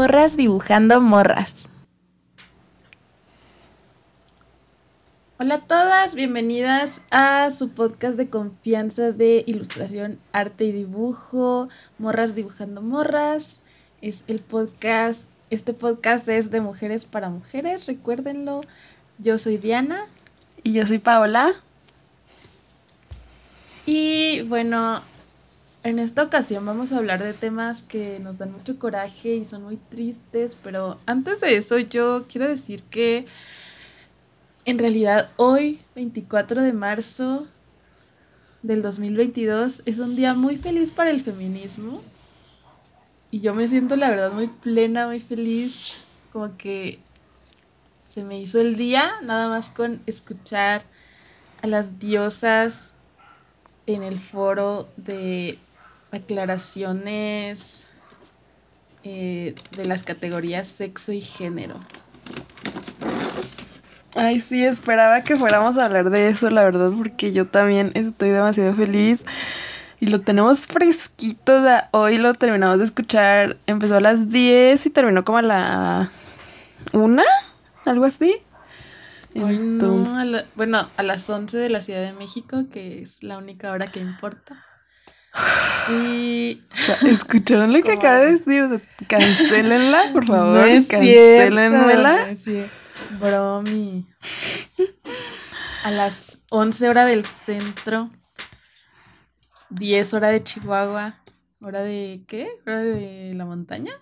Morras dibujando morras. Hola a todas, bienvenidas a su podcast de confianza de ilustración, arte y dibujo, Morras dibujando morras. Es el podcast, este podcast es de mujeres para mujeres, recuérdenlo. Yo soy Diana. Y yo soy Paola. Y bueno, en esta ocasión vamos a hablar de temas que nos dan mucho coraje y son muy tristes, pero antes de eso yo quiero decir que en realidad hoy, 24 de marzo del 2022, es un día muy feliz para el feminismo. Y yo me siento la verdad muy plena, muy feliz, como que se me hizo el día nada más con escuchar a las diosas en el foro de aclaraciones eh, de las categorías sexo y género. Ay, sí, esperaba que fuéramos a hablar de eso, la verdad, porque yo también estoy demasiado feliz. Y lo tenemos fresquito. hoy lo terminamos de escuchar. Empezó a las 10 y terminó como a la 1, algo así. bueno, a las 11 de la Ciudad de México, que es la única hora que importa. Y. ¿Escucharon lo que acaba de decir? Cancelenla, por favor. No es Cancelenmela. Bromi. A las 11 horas del centro. 10 horas de Chihuahua. ¿Hora de qué? ¿Hora de la montaña?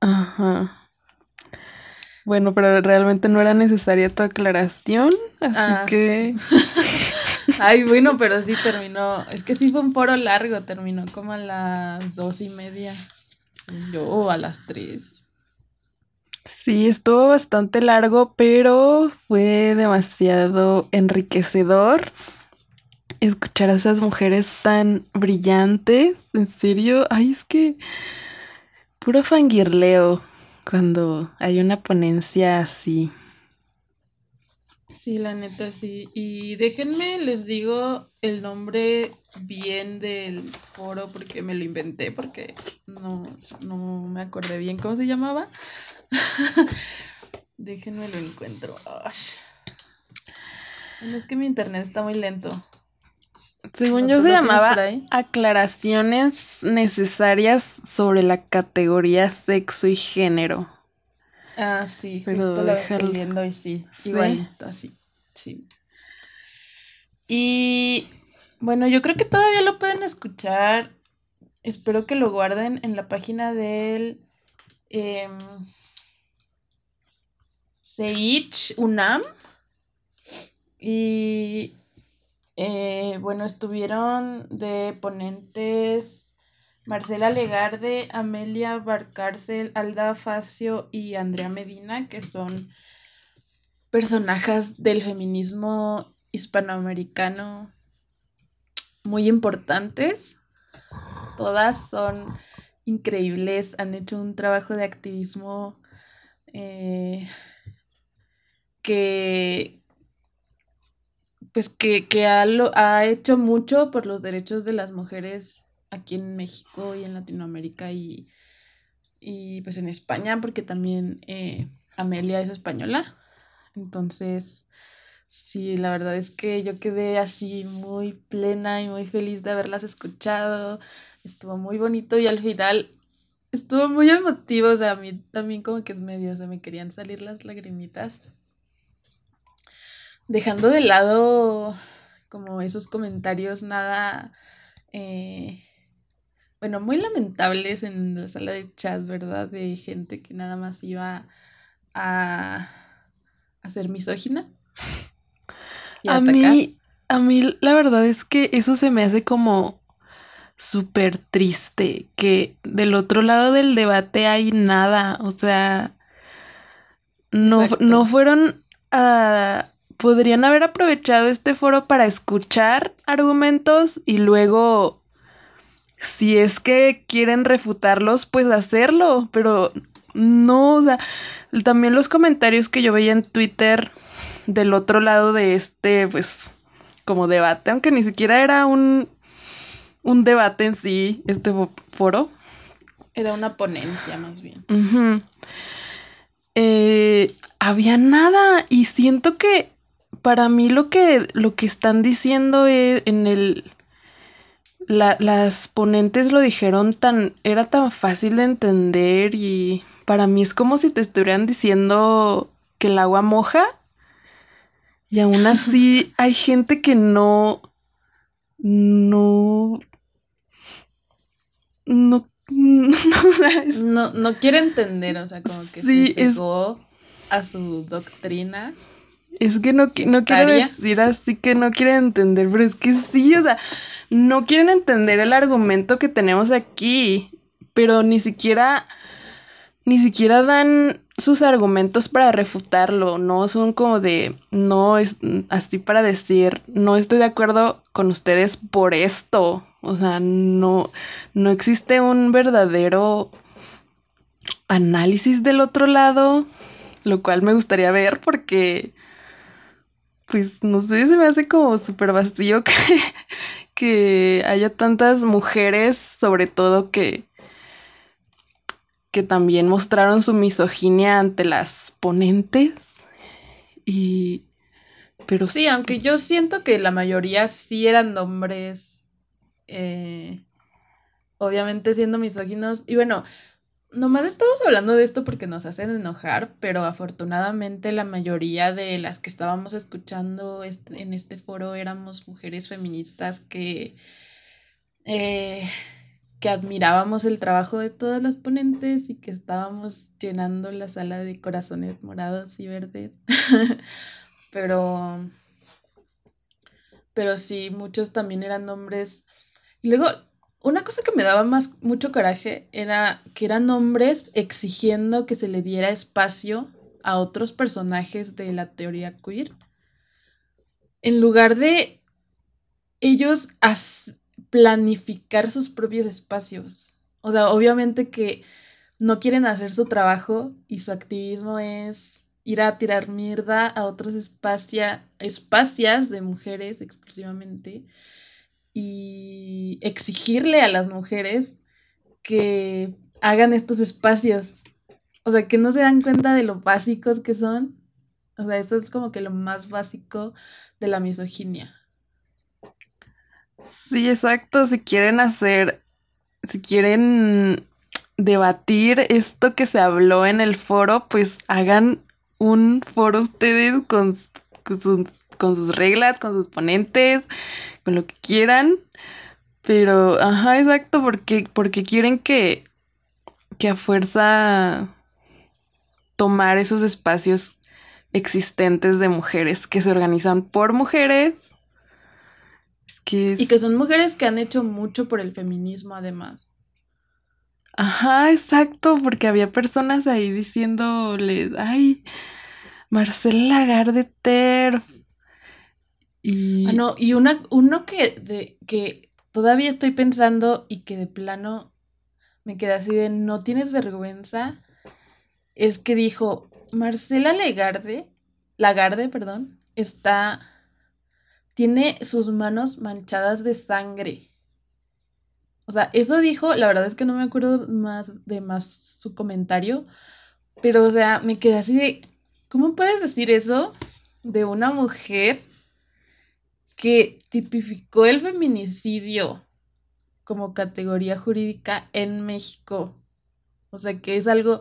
Ajá. Bueno, pero realmente no era necesaria tu aclaración, así ah. que. Ay, bueno, pero sí terminó. Es que sí fue un foro largo, terminó como a las dos y media. Yo a las tres. Sí, estuvo bastante largo, pero fue demasiado enriquecedor escuchar a esas mujeres tan brillantes. En serio, ay, es que puro fangirleo cuando hay una ponencia así. Sí, la neta, sí. Y déjenme, les digo el nombre bien del foro porque me lo inventé, porque no, no me acordé bien cómo se llamaba. déjenme lo encuentro. es que mi internet está muy lento. Según yo se llamaba aclaraciones necesarias sobre la categoría sexo y género. Ah, sí, justo lo estoy viendo y sí, igualito, así, sí. Y bueno, yo creo que todavía lo pueden escuchar. Espero que lo guarden en la página del eh, UNAM. Y eh, bueno, estuvieron de ponentes Marcela Legarde, Amelia Barcárcel, Alda Facio y Andrea Medina, que son personajes del feminismo hispanoamericano muy importantes. Todas son increíbles, han hecho un trabajo de activismo eh, que, pues que, ha, ha hecho mucho por los derechos de las mujeres aquí en México y en Latinoamérica y, pues en España, porque también eh, Amelia es española. Entonces, sí, la verdad es que yo quedé así muy plena y muy feliz de haberlas escuchado. Estuvo muy bonito y al final estuvo muy emotivo. O sea, a mí también como que es medio, se me querían salir las lagrimitas. Dejando de lado como esos comentarios nada eh, bueno, muy lamentables en la sala de chat, ¿verdad? De gente que nada más iba a, a ser misógina. a, mí, a mí la verdad es que eso se me hace como súper triste, que del otro lado del debate hay nada, o sea, no, no fueron a... Podrían haber aprovechado este foro para escuchar argumentos y luego si es que quieren refutarlos, pues hacerlo, pero no, o sea, también los comentarios que yo veía en Twitter del otro lado de este, pues, como debate, aunque ni siquiera era un, un debate en sí, este foro, Era una ponencia más bien. Eh, había nada y siento que para mí lo que, lo que están diciendo es, en el... las ponentes lo dijeron tan... Era tan fácil de entender y para mí es como si te estuvieran diciendo que el agua moja y aún así hay gente que no... No... No no, no, quiere entender, o sea, como que se cegó a su doctrina. Es que no, no quiero decir así que no quieren entender, pero es que sí, o sea, no quieren entender el argumento que tenemos aquí, pero ni siquiera, ni siquiera dan sus argumentos para refutarlo, no son como de, no es así para decir, no estoy de acuerdo con ustedes por esto, o sea, no, no existe un verdadero análisis del otro lado, lo cual me gustaría ver porque, pues, no sé, se me hace como súper vacío que, que haya tantas mujeres, sobre todo que, que también mostraron su misoginia ante las ponentes. Y, pero sí, aunque yo siento que la mayoría sí eran hombres eh, obviamente siendo misóginos. Y bueno, nomás estamos hablando de esto porque nos hacen enojar, pero afortunadamente la mayoría de las que estábamos escuchando en este foro éramos mujeres feministas que, eh, que admirábamos el trabajo de todas las ponentes y que estábamos llenando la sala de corazones morados y verdes. pero, pero sí, muchos también eran hombres y luego, una cosa que me daba más mucho coraje era que eran hombres exigiendo que se le diera espacio a otros personajes de la teoría queer. En lugar de ellos planificar sus propios espacios. O sea, obviamente que no quieren hacer su trabajo y su activismo es ir a tirar mierda a otros espacios espacias de mujeres exclusivamente y exigirle a las mujeres que hagan estos espacios. O sea, que no se dan cuenta de lo básicos que son. O sea, eso es como que lo más básico de la misoginia. Sí, exacto. Si quieren hacer, si quieren debatir esto que se habló en el foro, pues hagan un foro ustedes con, sus, con sus reglas, con sus ponentes, lo que quieran. Pero, ajá, exacto, porque, porque quieren que, que a fuerza tomar esos espacios existentes de mujeres que se organizan por mujeres. que Y que son mujeres que han hecho mucho por el feminismo además. Ajá, exacto, porque había personas ahí diciéndole, ay, Marcela Lagarde Ter, y... Ah, no, y una, uno que, de, que todavía estoy pensando y que de plano me queda así de no tienes vergüenza, es que dijo, Marcela Legarde, Lagarde, perdón, está, tiene sus manos manchadas de sangre. O sea, eso dijo, la verdad es que no me acuerdo más de más su comentario, pero o sea, me quedé así de, ¿cómo puedes decir eso de una mujer que tipificó el feminicidio como categoría jurídica en México. O sea, que es algo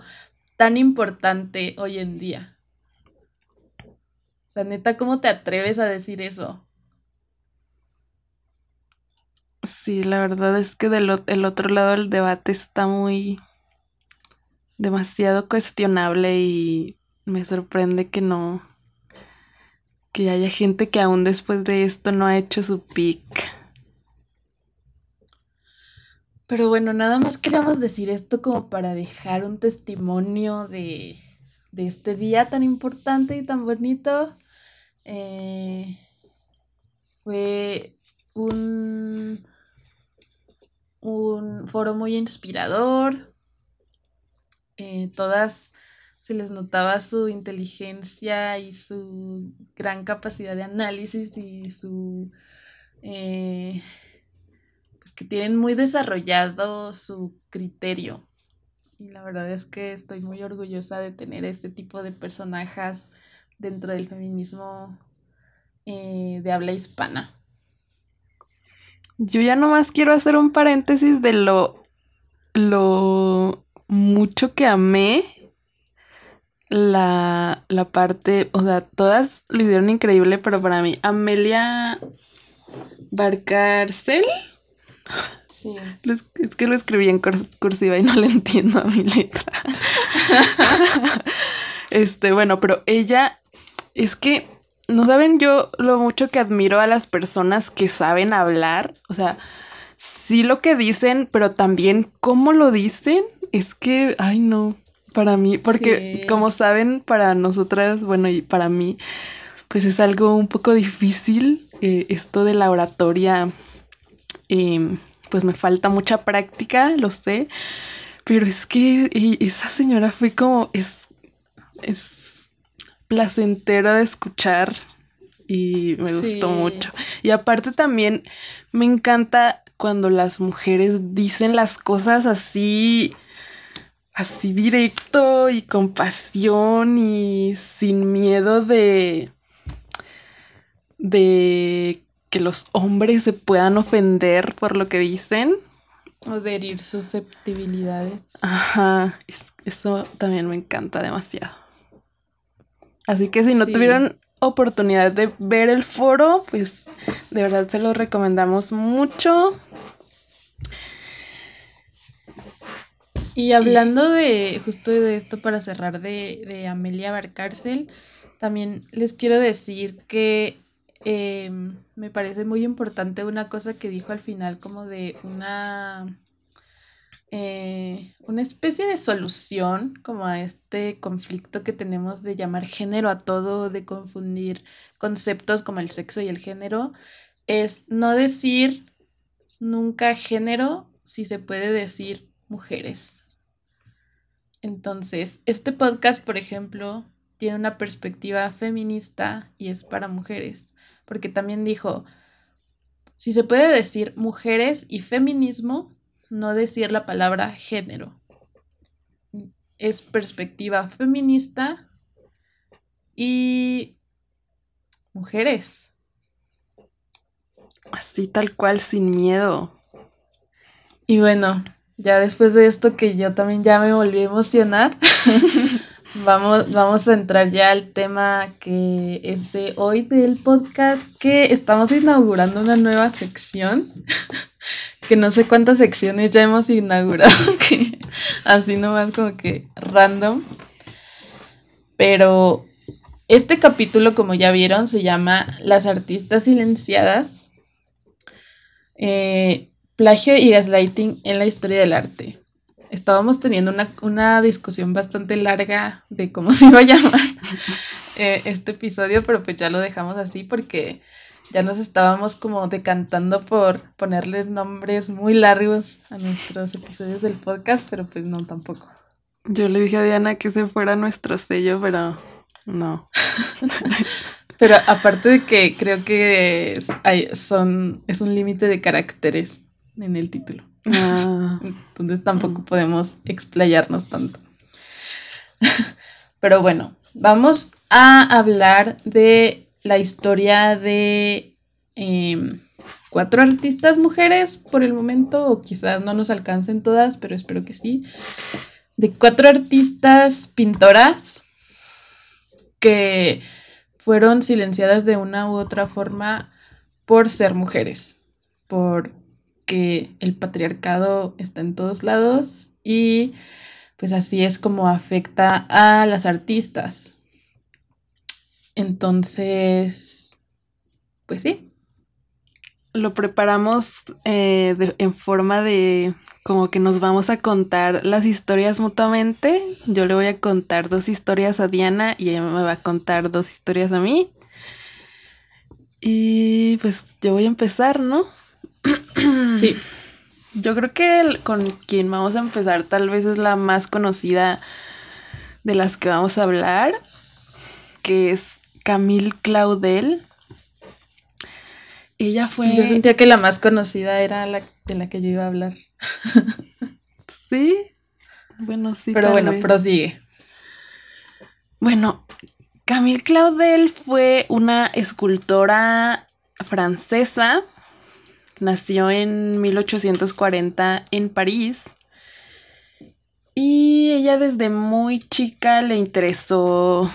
tan importante hoy en día. O sea, neta, ¿cómo te atreves a decir eso? Sí, la verdad es que del el otro lado del debate está muy demasiado cuestionable y me sorprende que no que haya gente que aún después de esto no ha hecho su pick. Pero bueno, nada más queríamos decir esto como para dejar un testimonio de, este día tan importante y tan bonito. Eh, fue un, un foro muy inspirador. Eh, todas se les notaba su inteligencia y su gran capacidad de análisis y su... Eh, pues que tienen muy desarrollado su criterio Y la verdad es que estoy muy orgullosa de tener este tipo de personajes dentro del feminismo eh, de habla hispana. Yo ya nomás quiero hacer un paréntesis de lo, lo mucho que amé la, la parte, o sea, todas lo hicieron increíble, pero para mí, Amelia Barcárcel. Sí. Es que lo escribí en cursiva y no le entiendo a mi letra. este, bueno, pero ella, es que, no saben yo lo mucho que admiro a las personas que saben hablar, o sea, sí lo que dicen, pero también cómo lo dicen, es que, ay no, para mí, porque como saben, para nosotras, bueno, y para mí, pues es algo un poco difícil eh, esto de la oratoria. Em, pues me falta mucha práctica, lo sé, pero es que esa señora fue como, es, es placentera de escuchar y me gustó mucho. Y aparte también me encanta cuando las mujeres dicen las cosas así así directo y con pasión y sin miedo de de que los hombres se puedan ofender por lo que dicen o de herir susceptibilidades. Ajá, eso también me encanta demasiado. Así que si no tuvieron oportunidad de ver el foro, pues de verdad se lo recomendamos mucho. Y hablando de justo de esto para cerrar de, de Amelia Barcárcel, también les quiero decir que em, me parece muy importante una cosa que dijo al final como de una, eh, una especie de solución como a este conflicto que tenemos de llamar género a todo, de confundir conceptos como el sexo y el género, es no decir nunca género si se puede decir mujeres. Entonces, este podcast, por ejemplo, tiene una perspectiva feminista y es para mujeres, porque también dijo, si se puede decir mujeres y feminismo, no decir la palabra género. Es perspectiva feminista y mujeres. Así tal cual, sin miedo. Y bueno, ya después de esto que yo también ya me volví a emocionar, vamos, vamos a entrar ya al tema que es de hoy del podcast, que estamos inaugurando una nueva sección, que no sé cuántas secciones ya hemos inaugurado, que así nomás como que random. Pero este capítulo, como ya vieron, se llama Las artistas silenciadas. Eh, Plagio y gaslighting en la historia del arte. Estábamos teniendo una, discusión bastante larga de cómo se iba a llamar eh, este episodio, pero pues ya lo dejamos así porque ya nos estábamos como decantando por ponerles nombres muy largos a nuestros episodios del podcast, pero pues no tampoco. Yo le dije a Diana que ese fuera nuestro sello, pero no. pero aparte de que creo que hay, son, es un límite de caracteres en el título. Ah. Entonces tampoco podemos explayarnos tanto. Pero bueno, vamos a hablar de la historia de em, cuatro artistas mujeres por el momento, o quizás no nos alcancen todas, pero espero que sí. De cuatro artistas pintoras que fueron silenciadas de una u otra forma por ser mujeres, por que el patriarcado está en todos lados y pues así es como afecta a las artistas. Entonces, pues sí. Lo preparamos eh, en forma de como que nos vamos a contar las historias mutuamente. Yo le voy a contar dos historias a Diana y ella me va a contar dos historias a mí. Y pues yo voy a empezar, ¿no? Sí. Yo creo que con quien vamos a empezar tal vez es la más conocida de las que vamos a hablar, que es Camille Claudel. Ella fue... Yo sentía que la más conocida era la de la que yo iba a hablar. ¿Sí? Bueno, sí. Pero bueno, prosigue. Bueno, Camille Claudel fue una escultora francesa. Nació en 1840 en París. Y ella desde muy chica le interesó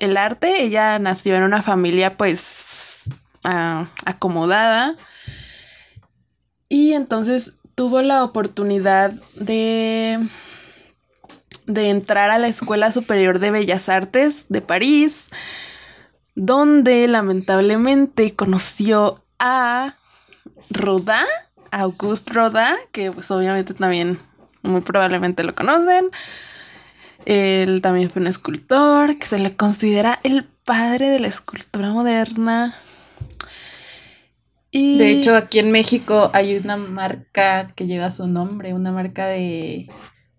el arte. Ella nació en una familia pues acomodada. Y entonces tuvo la oportunidad de, de entrar a la Escuela Superior de Bellas Artes de París, donde lamentablemente conoció a Rodin, Auguste Rodin, que pues obviamente también muy probablemente lo conocen. Él también fue un escultor que se le considera el padre de la escultura moderna. Y... De hecho, aquí en México hay una marca que lleva su nombre, una marca de,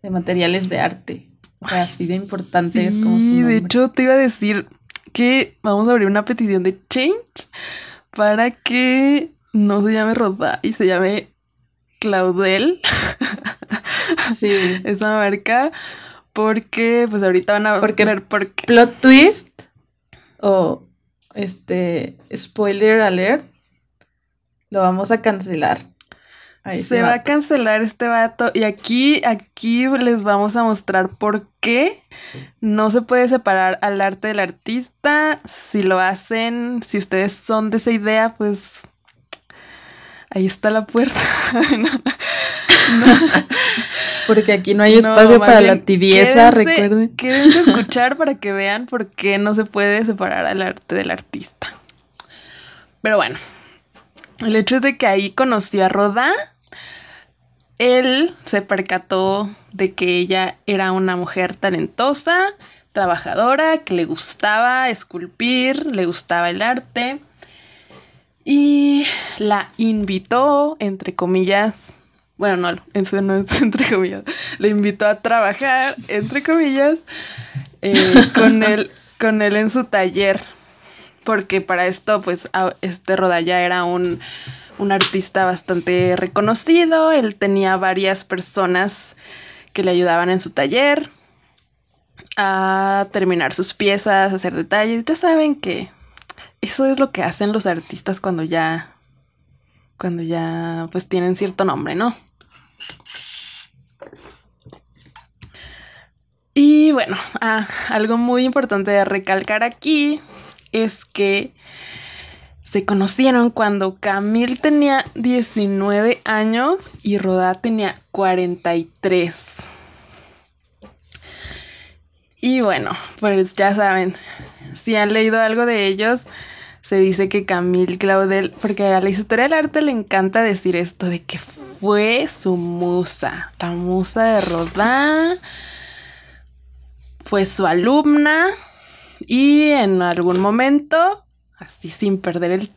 materiales de arte. O sea, así de importante es como su nombre. De hecho, te iba a decir que vamos a abrir una petición de Change para que no se llame Roda y se llame Claudel. Sí. Esa marca. Porque, pues ahorita van a porque ver por qué. Plot twist o este spoiler alert. Lo vamos a cancelar. se va a cancelar este vato. Y aquí, aquí les vamos a mostrar por qué no se puede separar al arte del artista. Si lo hacen, si ustedes son de esa idea, pues ahí está la puerta. Porque aquí no hay espacio para la tibieza, recuerden. Quédense escuchar para que vean por qué no se puede separar al arte del artista. Pero bueno, el hecho es de que ahí conoció a Rodin. Él se percató de que ella era una mujer talentosa, trabajadora, que le gustaba esculpir, le gustaba el arte. Y la invitó, entre comillas, bueno, no, eso no es entre comillas, le invitó a trabajar, entre comillas, eh, con, él, con él en su taller, porque para esto, pues, este Rodaya era un, un artista bastante reconocido, él tenía varias personas que le ayudaban en su taller a terminar sus piezas, a hacer detalles, ya saben que eso es lo que hacen los artistas cuando ya cuando ya pues tienen cierto nombre, ¿no? Y bueno, ah, algo muy importante de recalcar aquí es que se conocieron cuando Camille tenía 19 años y Rodá tenía 43. Y bueno, pues ya saben, si han leído algo de ellos, se dice que Camille Claudel, porque a la historia del arte le encanta decir esto de que fue su musa, la musa de Rodin fue su alumna y en algún momento, así sin perder el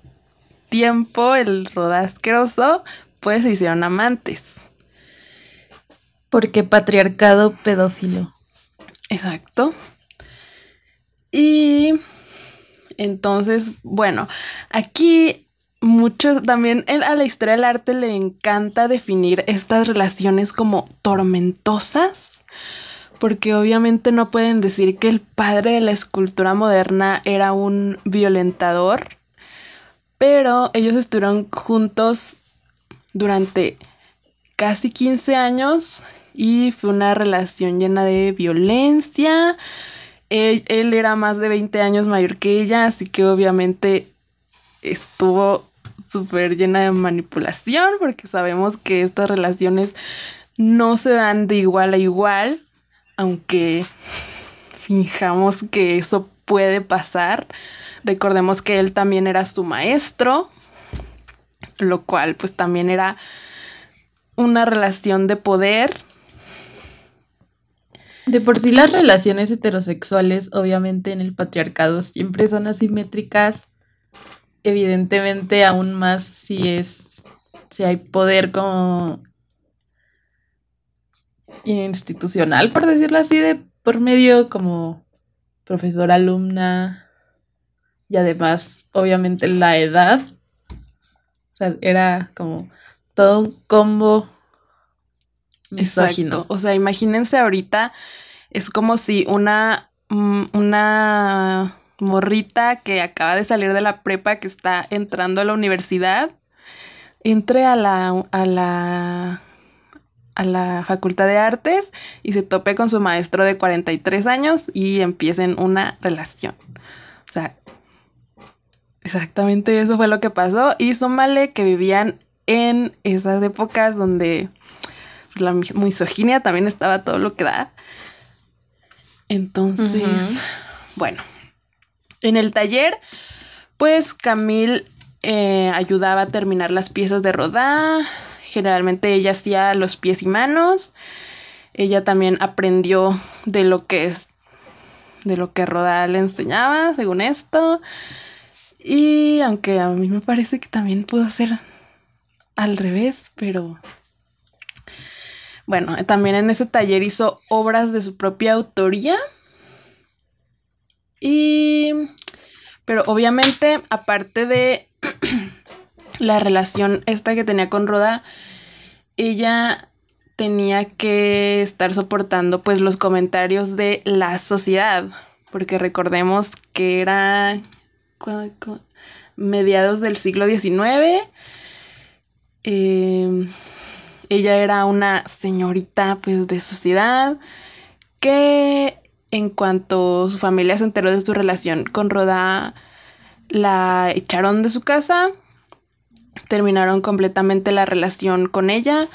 tiempo, el Rodin asqueroso, pues se hicieron amantes. Porque patriarcado pedófilo. Exacto. Y entonces, bueno, aquí muchos también a la historia del arte le encanta definir estas relaciones como tormentosas, porque obviamente no pueden decir que el padre de la escultura moderna era un violentador, pero ellos estuvieron juntos durante casi 15 años y fue una relación llena de violencia, él, era más de 20 años mayor que ella, así que obviamente estuvo súper llena de manipulación, porque sabemos que estas relaciones no se dan de igual a igual, aunque fijamos que eso puede pasar. Recordemos que él también era su maestro, lo cual pues también era una relación de poder de por sí las relaciones heterosexuales, obviamente en el patriarcado, siempre son asimétricas. Evidentemente, aún más si es, si hay poder como institucional, por decirlo así, de por medio como profesor, alumna y además, obviamente, la edad. O sea, era como todo un combo Exacto. O sea, imagínense ahorita, es como si una, mm, una morrita que acaba de salir de la prepa, que está entrando a la universidad, entre a la, a la, a la Facultad de Artes y se tope con su maestro de 43 años y empiecen una relación. O sea, exactamente eso fue lo que pasó. Y súmale que vivían en esas épocas donde pues, la misoginia también estaba todo lo que da. Entonces, bueno, en el taller, pues Camille eh, ayudaba a terminar las piezas de rodar. Generalmente ella hacía los pies y manos. Ella también aprendió de lo que es, de lo que Rodá le enseñaba, según esto. Y aunque a mí me parece que también pudo ser al revés, pero bueno, también en ese taller hizo obras de su propia autoría. Y pero obviamente, aparte de la relación esta que tenía con Roda, ella tenía que estar soportando pues los comentarios de la sociedad, porque recordemos que era mediados del siglo XIX Em, ella era una señorita pues de sociedad que en cuanto su familia se enteró de su relación con Roda la echaron de su casa, terminaron completamente la relación con ella.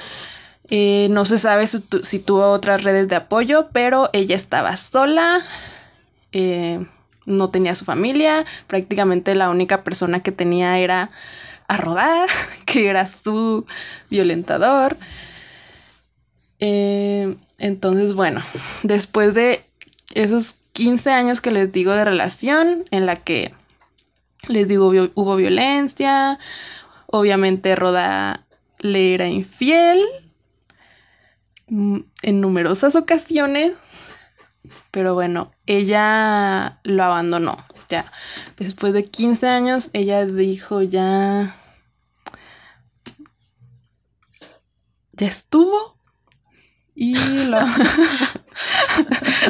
Eh, no se sabe si, tuvo otras redes de apoyo, pero ella estaba sola, eh, no tenía su familia, prácticamente la única persona que tenía era a rodar, que era su violentador. Eh, entonces, bueno, después de esos 15 años que les digo de relación, en la que les digo hubo violencia, obviamente Roda le era infiel mm, en numerosas ocasiones, pero bueno, ella lo abandonó. Ya, después de 15 años, ella dijo ya ya estuvo. Y lo...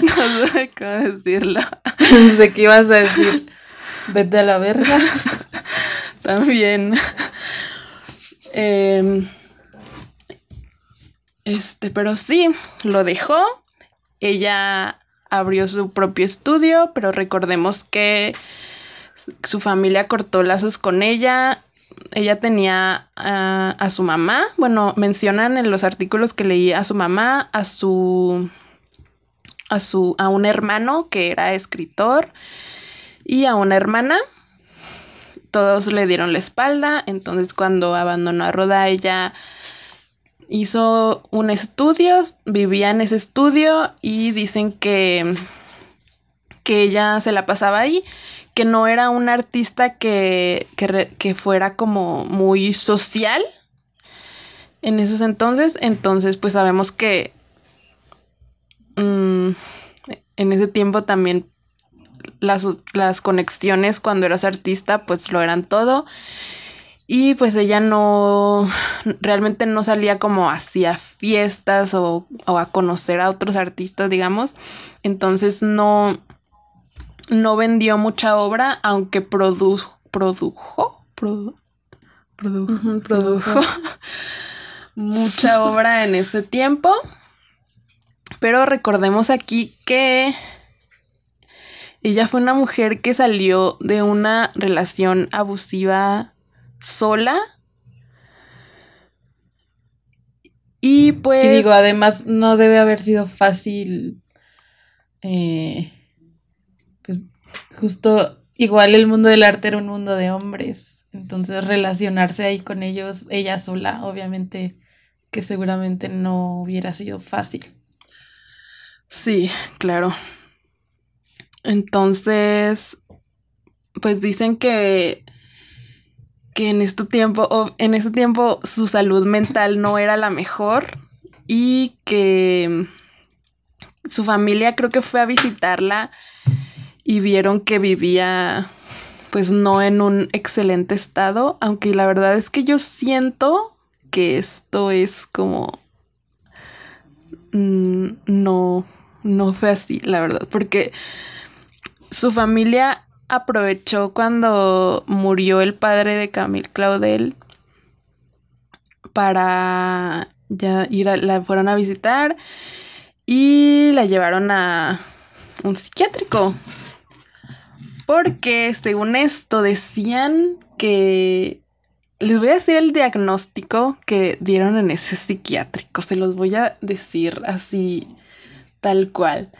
no sé cómo decirlo. No sé qué ibas a decir. Vete a la verga. También. Em, este, pero sí, lo dejó. Ella abrió su propio estudio, pero recordemos que su familia cortó lazos con ella ella tenía a, su mamá, bueno, mencionan en los artículos que leí a su mamá, a su, a su, a un hermano que era escritor y a una hermana. Todos le dieron la espalda, entonces cuando abandonó a Roda ella hizo un estudio, vivía en ese estudio y dicen que, que ella se la pasaba ahí que no era un artista que, que, fuera como muy social en esos entonces. Entonces, pues sabemos que mm, en ese tiempo también las, las, conexiones cuando eras artista, pues lo eran todo. Y pues ella no, realmente no salía como hacia fiestas o, o a conocer a otros artistas, digamos. Entonces no, no vendió mucha obra, aunque produjo, produjo, produjo, mucha obra en ese tiempo. Pero recordemos aquí que ella fue una mujer que salió de una relación abusiva sola. Y pues... Y digo, además no debe haber sido fácil eh, pues justo igual el mundo del arte era un mundo de hombres, entonces relacionarse ahí con ellos, ella sola, obviamente que seguramente no hubiera sido fácil. Sí, claro. Entonces, pues dicen que que en este tiempo en este tiempo su salud mental no era la mejor y que su familia creo que fue a visitarla y vieron que vivía pues no en un excelente estado, aunque la verdad es que yo siento que esto es como mm, no, no fue así, la verdad, porque su familia aprovechó cuando murió el padre de Camille Claudel para ya ir a, la fueron a visitar y la llevaron a un psiquiátrico. Porque según esto decían que les voy a decir el diagnóstico que dieron en ese psiquiátrico, se los voy a decir así tal cual.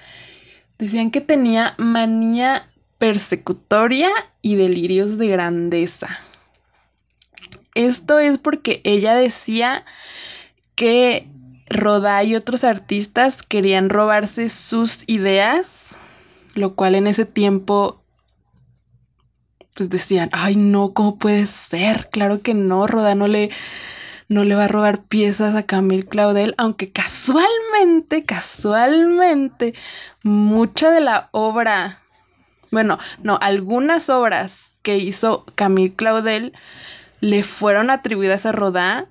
Decían que tenía manía persecutoria y delirios de grandeza. Esto es porque ella decía que Rodá y otros artistas querían robarse sus ideas, lo cual en ese tiempo pues decían, ay no, ¿cómo puede ser? Claro que no, Rodá no le, no le va a robar piezas a Camille Claudel, aunque casualmente, casualmente, mucha de la obra, bueno, no, algunas obras que hizo Camille Claudel le fueron atribuidas a Rodá.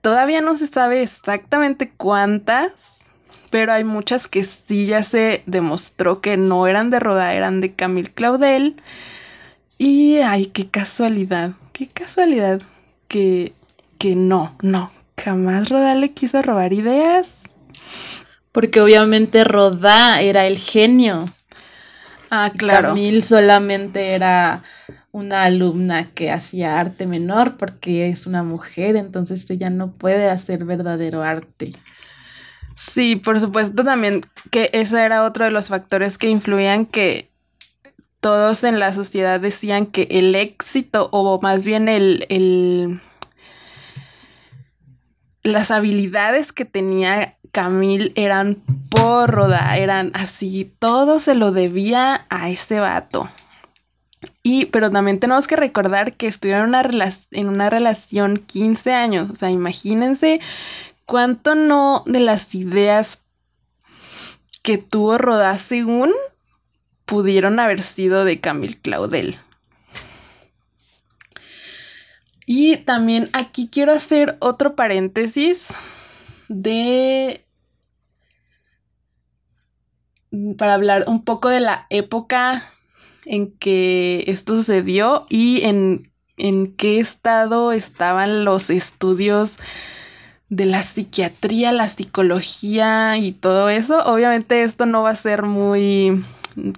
Todavía no se sabe exactamente cuántas, pero hay muchas que sí ya se demostró que no eran de Rodá, eran de Camille Claudel. Y ay, qué casualidad, qué casualidad que, que no, no, jamás Rodá le quiso robar ideas. Porque obviamente Rodá era el genio. Ah, claro. Camille solamente era una alumna que hacía arte menor porque es una mujer, entonces ella no puede hacer verdadero arte. Sí, por supuesto también que ese era otro de los factores que influían que todos en la sociedad decían que el éxito o más bien el, el las habilidades que tenía Camille eran por Roda, eran así, todo se lo debía a ese vato. Y, pero también tenemos que recordar que estuvieron en una, en una relación 15 años. O sea, imagínense cuánto no de las ideas que tuvo Rodá según pudieron haber sido de Camille Claudel. Y también aquí quiero hacer otro paréntesis de para hablar un poco de la época en que esto sucedió y en, en qué estado estaban los estudios de la psiquiatría, la psicología y todo eso. Obviamente esto no va a ser muy,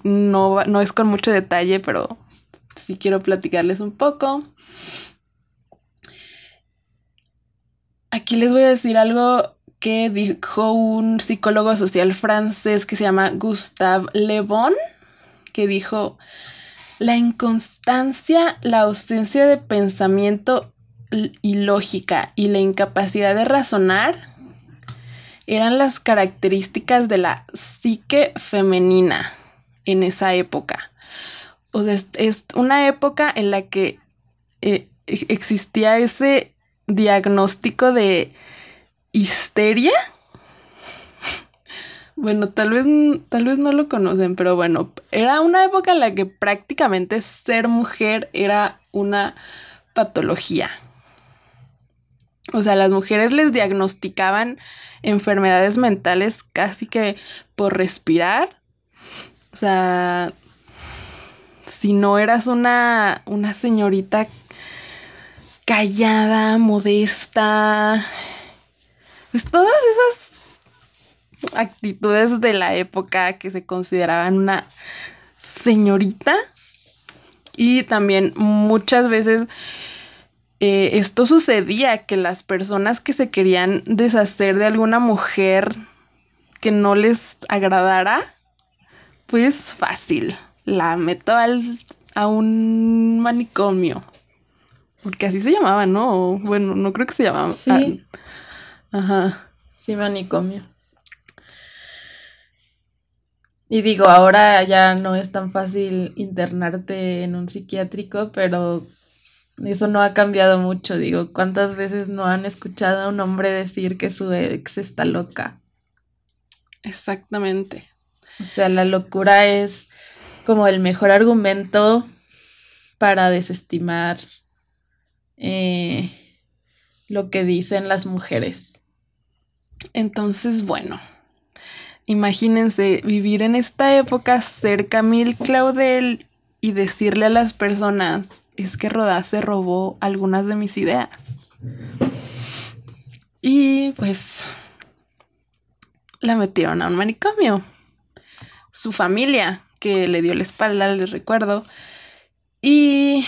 no, no es con mucho detalle, pero sí quiero platicarles un poco. Aquí les voy a decir algo que dijo un psicólogo social francés que se llama Gustave Le Bon que dijo, la inconstancia, la ausencia de pensamiento y lógica y la incapacidad de razonar eran las características de la psique femenina en esa época. O sea, es una época en la que eh, existía ese diagnóstico de histeria bueno, tal vez, tal vez no lo conocen, pero bueno, era una época en la que prácticamente ser mujer era una patología. O sea, las mujeres les diagnosticaban enfermedades mentales casi que por respirar. O sea, si no eras una, una señorita callada, modesta, pues todas esas actitudes de la época que se consideraban una señorita. Y también muchas veces eh, esto sucedía, que las personas que se querían deshacer de alguna mujer que no les agradara, pues fácil, la meto al, a un manicomio. Porque así se llamaba, ¿no? Bueno, no creo que se llamaba. Sí. Ajá. Sí, manicomio. Y digo, ahora ya no es tan fácil internarte en un psiquiátrico, pero eso no ha cambiado mucho. Digo, ¿cuántas veces no han escuchado a un hombre decir que su ex está loca? Exactamente. O sea, la locura es como el mejor argumento para desestimar eh, lo que dicen las mujeres. Entonces, bueno, imagínense vivir en esta época, ser Camille Claudel y decirle a las personas, es que Rodá se robó algunas de mis ideas. Y pues la metieron a un manicomio. Su familia, que le dio la espalda, les recuerdo. Y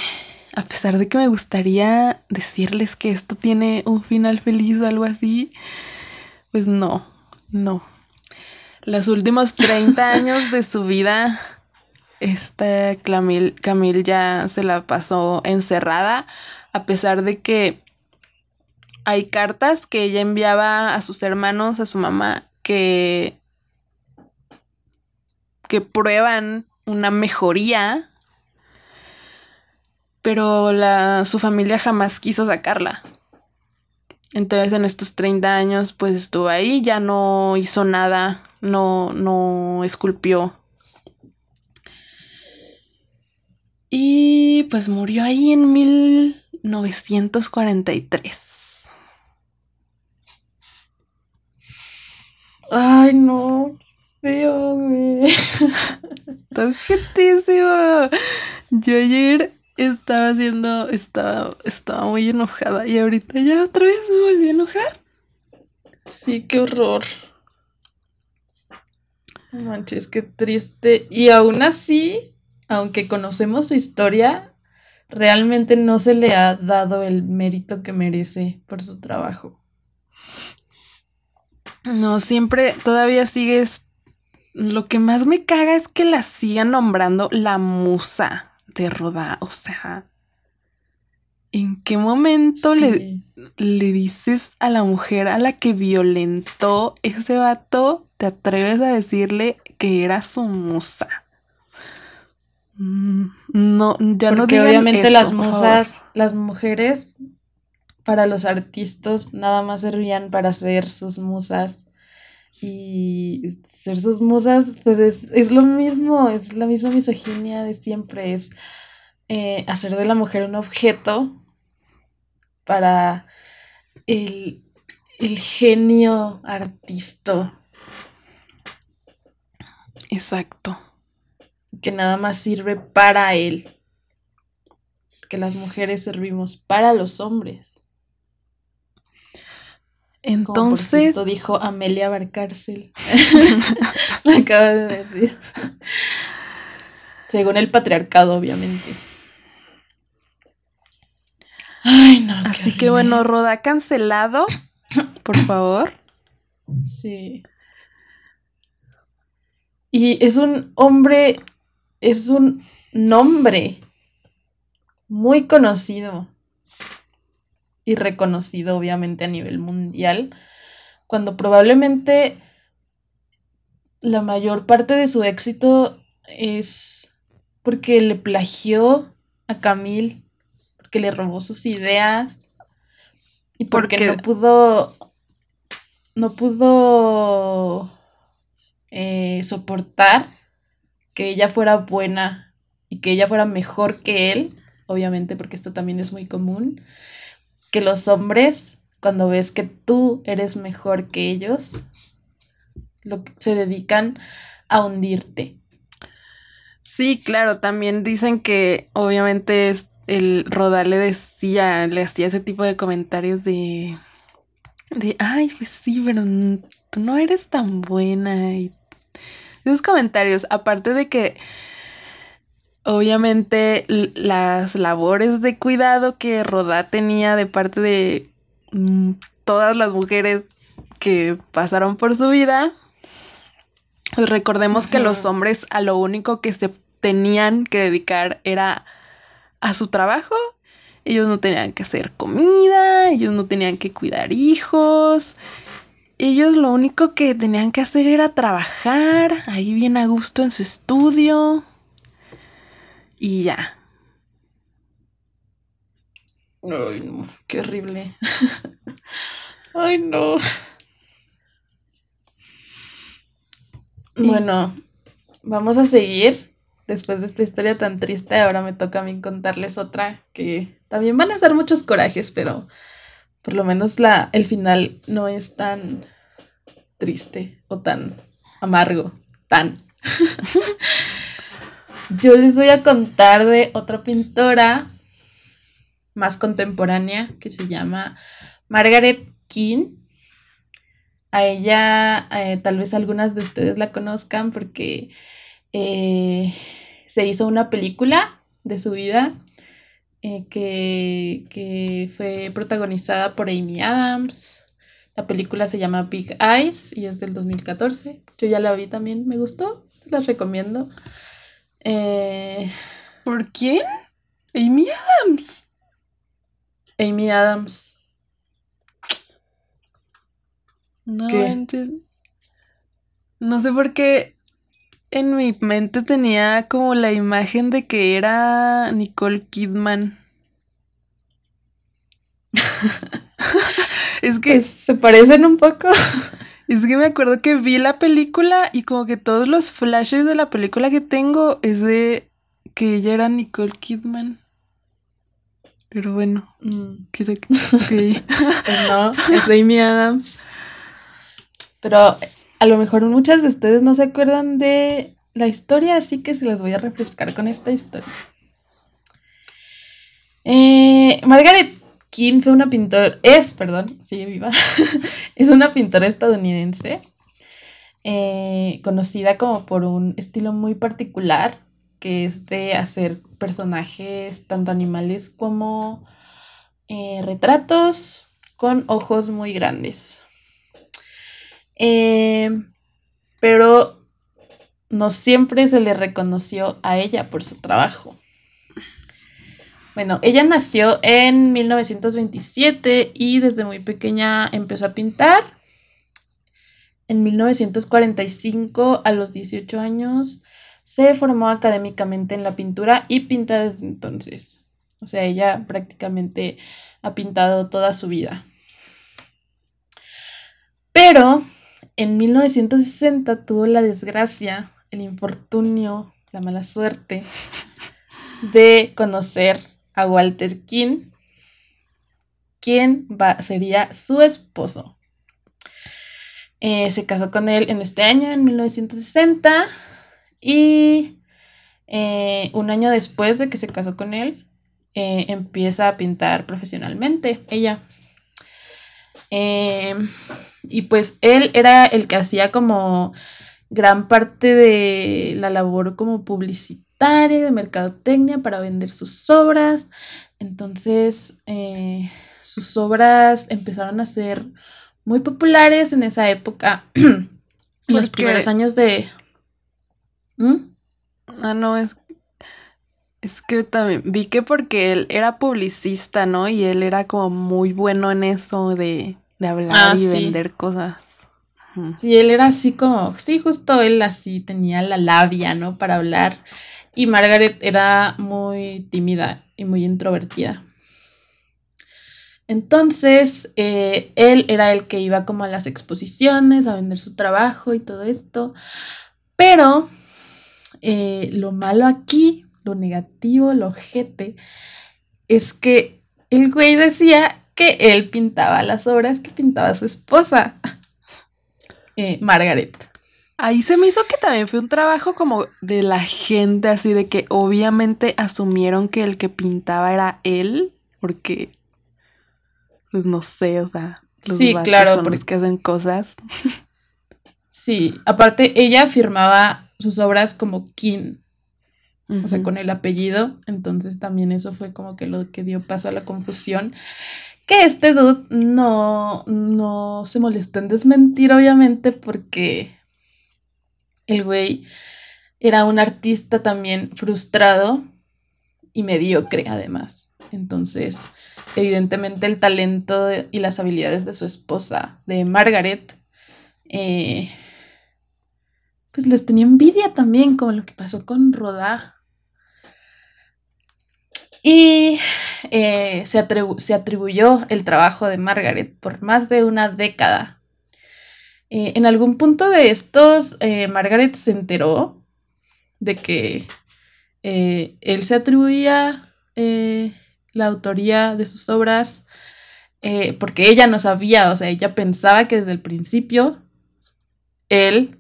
a pesar de que me gustaría decirles que esto tiene un final feliz o algo así, pues no, no. Los últimos 30 años de su vida, esta Camille, ya se la pasó encerrada, a pesar de que hay cartas que ella enviaba a sus hermanos, a su mamá, que, que prueban una mejoría, pero su familia jamás quiso sacarla. Entonces en estos 30 años pues estuvo ahí, ya no hizo nada, no, no esculpió. Y pues murió ahí en 1943. Ay, no, feo, güey. Yo ayer estaba haciendo, estaba, estaba muy enojada y ahorita ya otra vez me volví a enojar. Sí, qué horror. Manches, qué triste. Y aún así, aunque conocemos su historia, realmente no se le ha dado el mérito que merece por su trabajo. No, siempre todavía sigues. Lo que más me caga es que la sigan nombrando la musa de Rodá. O sea, ¿en qué momento le, le dices a la mujer a la que violentó ese vato, te atreves a decirle que era su musa? Mm, no, ya Porque obviamente las musas, las mujeres para los artistas nada más servían para ser sus musas. Y ser sus musas, pues es, lo mismo, es la misma misoginia de siempre, es eh, hacer de la mujer un objeto para el, el genio artista. Exacto. Que nada más sirve para él. Que las mujeres servimos para los hombres. Entonces. Como dijo Amelia Barcárcel. Me acaba de decir. Según el patriarcado, obviamente. Ay, no. Así que bueno, Roda cancelado. Por favor. Sí. Y es un hombre. Es un nombre muy conocido y reconocido obviamente a nivel mundial, cuando probablemente la mayor parte de su éxito es porque le plagió a Camille, porque le robó sus ideas y porque, no pudo no pudo eh, soportar que ella fuera buena y que ella fuera mejor que él, obviamente porque esto también es muy común que los hombres, cuando ves que tú eres mejor que ellos, lo, se dedican a hundirte. Sí, claro, también dicen que obviamente el Rodal le decía, le hacía ese tipo de comentarios de, de, ay, pues sí, pero tú no eres tan buena. Y esos comentarios, aparte de que obviamente las labores de cuidado que Rodá tenía de parte de mm, todas las mujeres que pasaron por su vida. Pues recordemos que los hombres a lo único que se tenían que dedicar era a su trabajo. Ellos no tenían que hacer comida, ellos no tenían que cuidar hijos. Ellos lo único que tenían que hacer era trabajar ahí bien a gusto en su estudio, y ya. Ay, no, qué horrible. Ay, no. Bueno, vamos a seguir. Después de esta historia tan triste, ahora me toca a mí contarles otra que también van a ser muchos corajes, pero por lo menos la, el final no es tan triste o tan amargo, tan. Yo les voy a contar de otra pintora más contemporánea que se llama Margaret King. A ella eh, tal vez algunas de ustedes la conozcan porque eh, se hizo una película de su vida eh, que, que, fue protagonizada por Amy Adams. La película se llama Big Eyes y es del 2014. Yo ya la vi también, me gustó, las recomiendo. ¿Por quién? Amy Adams. Amy Adams. No, no sé por qué en mi mente tenía como la imagen de que era Nicole Kidman. es que pues, se parecen un poco. es que me acuerdo que vi la película y como que todos los flashes de la película que tengo es de que ella era Nicole Kidman. Pero bueno, mm. pues no, es Amy Adams. Pero a lo mejor muchas de ustedes no se acuerdan de la historia, así que se las voy a refrescar con esta historia. Eh, Margaret King fue una pintora, es, perdón, sigue viva, es una pintora estadounidense eh, conocida como por un estilo muy particular que es de hacer personajes, tanto animales como eh, retratos, con ojos muy grandes. Eh, pero no siempre se le reconoció a ella por su trabajo. Bueno, ella nació en 1927 y desde muy pequeña empezó a pintar. En 1945, a los 18 años, se formó académicamente en la pintura y pinta desde entonces. O sea, ella prácticamente ha pintado toda su vida. Pero en 1960 tuvo la desgracia, el infortunio, la mala suerte de conocer a Walter King, quien sería su esposo. Eh, se casó con él en este año, en 1960, y eh, un año después de que se casó con él, eh, empieza a pintar profesionalmente, ella. Eh, y pues él era el que hacía como gran parte de la labor como publicitaria, de mercadotecnia para vender sus obras. Entonces, sus obras empezaron a ser muy populares en esa época, en los primeros años de... ¿Mm? Ah, no, es, es que también vi que porque él era publicista, ¿no? Y él era como muy bueno en eso de, hablar ah, y vender cosas. Sí, él era así como, sí, justo él así tenía la labia, ¿no? Para hablar. Y Margaret era muy tímida y muy introvertida. Entonces, eh, él era el que iba como a las exposiciones, a vender su trabajo y todo esto. Pero eh, lo malo aquí, lo negativo, lo ojete, es que el güey decía que él pintaba las obras que pintaba su esposa, eh, Margaret. Ahí se me hizo que también fue un trabajo como de la gente, así de que obviamente asumieron que el que pintaba era él, porque, pues no sé, o sea, los sí, claro, porque... que hacen cosas. Sí, aparte ella firmaba sus obras como King, o sea, con el apellido, entonces también eso fue como que lo que dio paso a la confusión. Que este dude no, no se molestó en desmentir, obviamente, porque el güey era un artista también frustrado y mediocre, además. Entonces, evidentemente el talento y las habilidades de su esposa, de Margaret, eh, pues les tenía envidia también, como lo que pasó con Rodá. Y eh, se, atribuyó el trabajo de Margaret por más de una década. Eh, en algún punto de estos, eh, Margaret se enteró de que él se atribuía la autoría de sus obras porque ella no sabía, o sea, ella pensaba que desde el principio él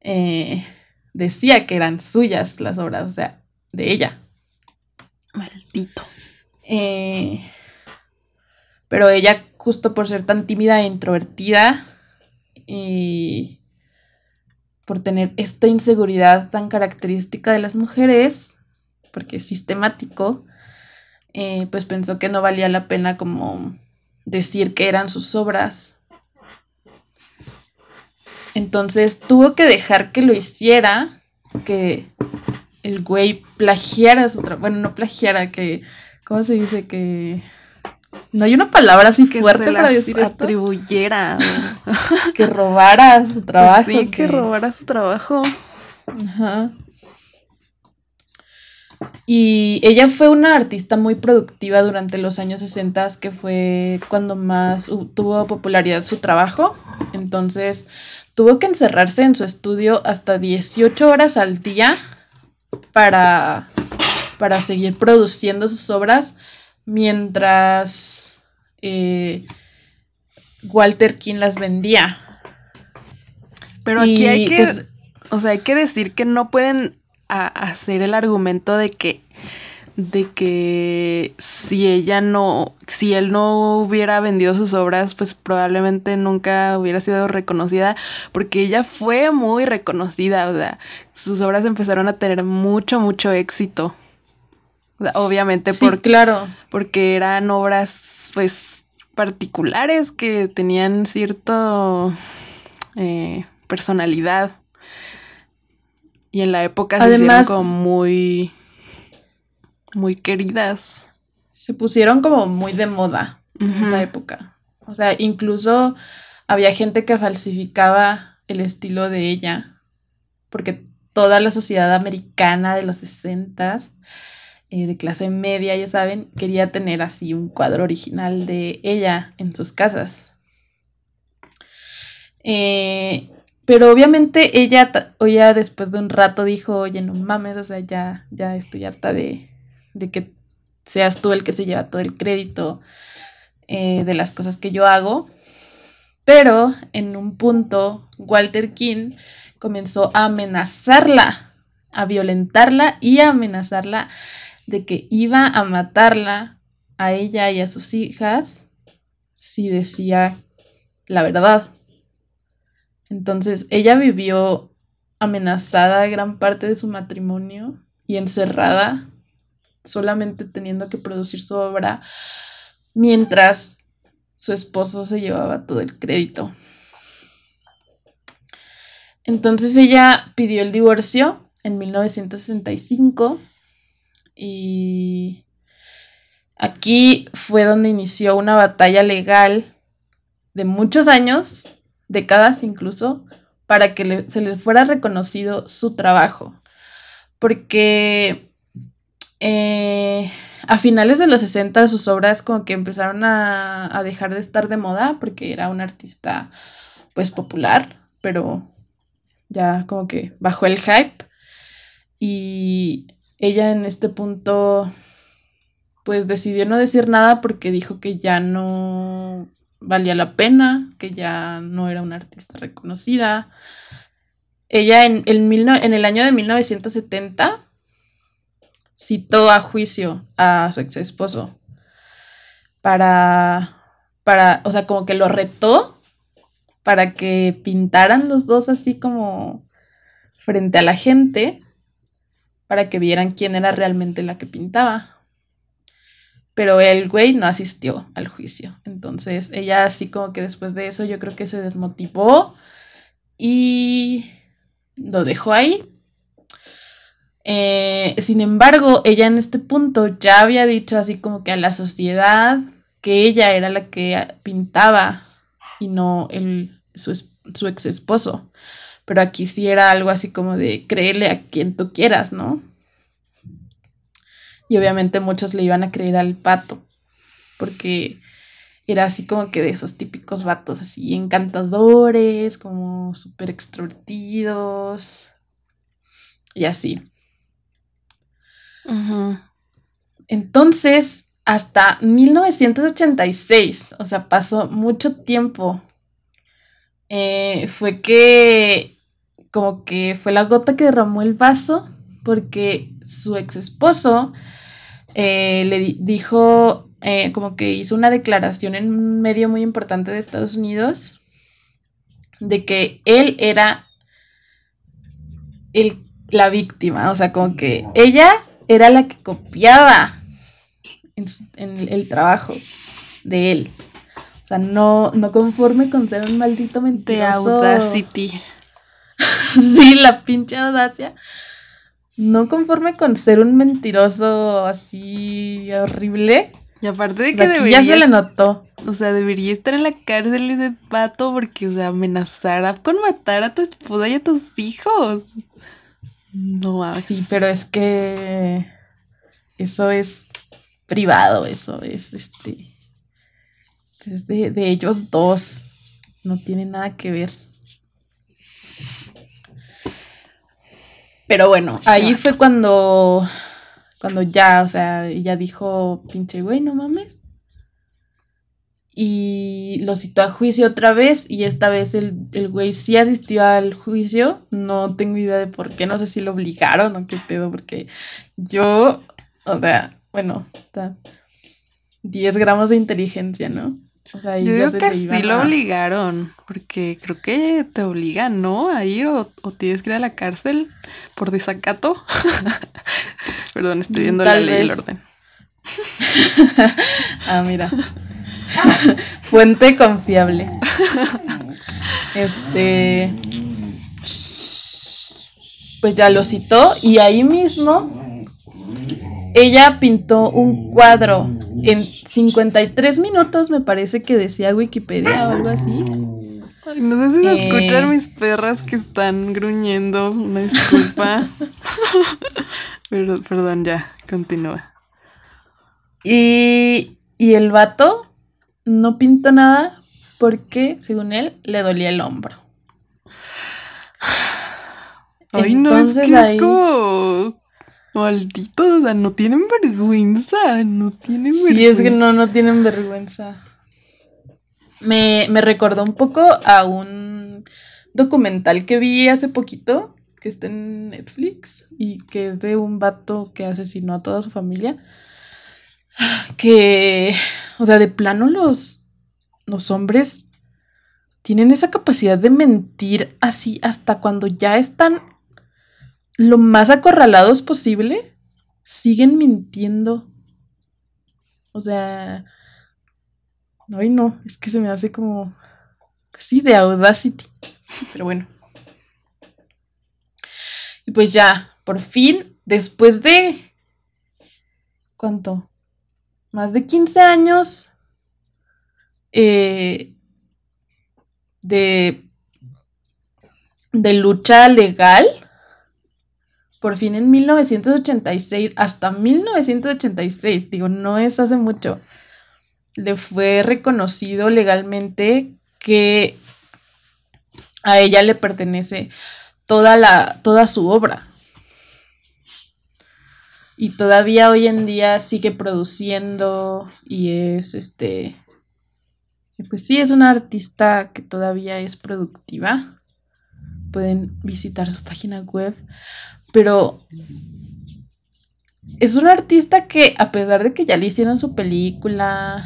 eh, decía que eran suyas las obras, o sea, de ella. Maldito. Eh, pero ella, justo por ser tan tímida e introvertida y por tener esta inseguridad tan característica de las mujeres, porque es sistemático, eh, pues pensó que no valía la pena como decir que eran sus obras. Entonces tuvo que dejar que lo hiciera, que el güey plagiara su trabajo, bueno, no plagiara, que, ¿cómo se dice? Que no hay una palabra así que fuerte para decir esto. Atribuyera. que robara su trabajo. Pues sí, que... robara su trabajo. Ajá. Y ella fue una artista muy productiva durante los años 60, que fue cuando más tuvo popularidad su trabajo. Entonces tuvo que encerrarse en su estudio hasta 18 horas al día para, para seguir produciendo sus obras mientras eh, Walter King las vendía. Pero aquí hay que, pues, o sea, hay que decir que no pueden hacer el argumento de que de que si ella no, si él no hubiera vendido sus obras, pues probablemente nunca hubiera sido reconocida, porque ella fue muy reconocida, o sea, sus obras empezaron a tener mucho, mucho éxito obviamente por, claro. porque eran obras pues particulares que tenían cierto eh, personalidad. Y en la época Además, se como muy muy queridas. Se pusieron como muy de moda en esa época. O sea incluso había gente que falsificaba el estilo de ella porque toda la sociedad americana de los sesentas eh, de clase media, ya saben, quería tener así un cuadro original de ella en sus casas. Eh, pero obviamente ella, ya después de un rato dijo, oye, no mames, o sea, ya, ya estoy harta de, de que seas tú el que se lleva todo el crédito eh, de las cosas que yo hago. Pero en un punto, Walter King comenzó a amenazarla, a violentarla y a amenazarla de que iba a matarla a ella y a sus hijas si decía la verdad. Entonces ella vivió amenazada gran parte de su matrimonio y encerrada, solamente teniendo que producir su obra, mientras su esposo se llevaba todo el crédito. Entonces ella pidió el divorcio en 1965 y aquí fue donde inició una batalla legal de muchos años, décadas incluso, para que se le fuera reconocido su trabajo. Porque eh, a finales de los 60 sus obras como que empezaron a, a, dejar de estar de moda porque era un artista pues popular, pero ya como que bajó el hype. Y ella en este punto pues decidió no decir nada porque dijo que ya no valía la pena, que ya no era una artista reconocida. Ella en, en el año de 1970 citó a juicio a su ex esposo para, para, o sea, como que lo retó para que pintaran los dos así como frente a la gente para que vieran quién era realmente la que pintaba. Pero el güey no asistió al juicio. Entonces ella así como que después de eso yo creo que se desmotivó y lo dejó ahí. Eh, sin embargo, ella en este punto ya había dicho así como que a la sociedad que ella era la que pintaba y no el, su, su ex esposo. Pero aquí sí era algo así como de creerle a quien tú quieras, ¿no? Y obviamente muchos le iban a creer al pato, porque era así como que de esos típicos vatos así encantadores, como súper extrovertidos y así. Entonces, hasta 1986, o sea, pasó mucho tiempo, eh, fue que como que fue la gota que derramó el vaso porque su ex esposo eh, le dijo, eh, como que hizo una declaración en un medio muy importante de Estados Unidos de que él era el, la víctima, o sea, como que ella era la que copiaba en, el trabajo de él. O sea, no, no conforme con ser un maldito mentiroso. De Audacity. sí, la pinche audacia no conforme con ser un mentiroso así horrible. Y aparte de que debería. Ya se le notó. O sea, debería estar en la cárcel ese pato porque, o sea, amenazará con matar a tu esposa y a tus hijos. No Sí, pero es que. Eso es privado, eso es este. Es de, de ellos dos. No tiene nada que ver. Pero bueno, ahí fue cuando, cuando ya, o sea, ella dijo, pinche güey, no mames. Y lo citó a juicio otra vez y esta vez el, el güey sí asistió al juicio. No tengo idea de por qué, no sé si lo obligaron o qué pedo, porque yo, o sea, bueno, 10 gramos de inteligencia, ¿no? O sea, Yo digo que sí lo obligaron, porque creo que te obligan, ¿no? A ir o, tienes que ir a la cárcel por desacato. Perdón, estoy viendo la ley del orden. ah, mira. Fuente confiable. Este. Pues ya lo citó y ahí mismo ella pintó un cuadro en 53 minutos, me parece que decía Wikipedia o algo así. no sé si eh, escuchan mis perras que están gruñendo, una disculpa. Pero, perdón, ya, continúa. Y, y el vato no pintó nada porque, según él, le dolía el hombro. Ay, Entonces no, es ahí... Malditos, o sea, no tienen vergüenza, no tienen vergüenza. Sí, es que no, no tienen vergüenza. Me, me recordó un poco a un documental que vi hace poquito, que está en Netflix, y que es de un vato que asesinó a toda su familia. Que, o sea, de plano los, los hombres tienen esa capacidad de mentir así hasta cuando ya están lo más acorralados posible, siguen mintiendo. O sea, ay no, es que se me hace como, sí, de Audacity. Pero bueno. Y pues ya, por fin, después de... ¿Cuánto? Más de 15 años eh, de, de lucha legal por fin en 1986, hasta 1986, digo, no es hace mucho, le fue reconocido legalmente que a ella le pertenece toda la toda su obra. Y todavía hoy en día sigue produciendo y es este pues sí es una artista que todavía es productiva. Pueden visitar su página web pero es un artista que a pesar de que ya le hicieron su película,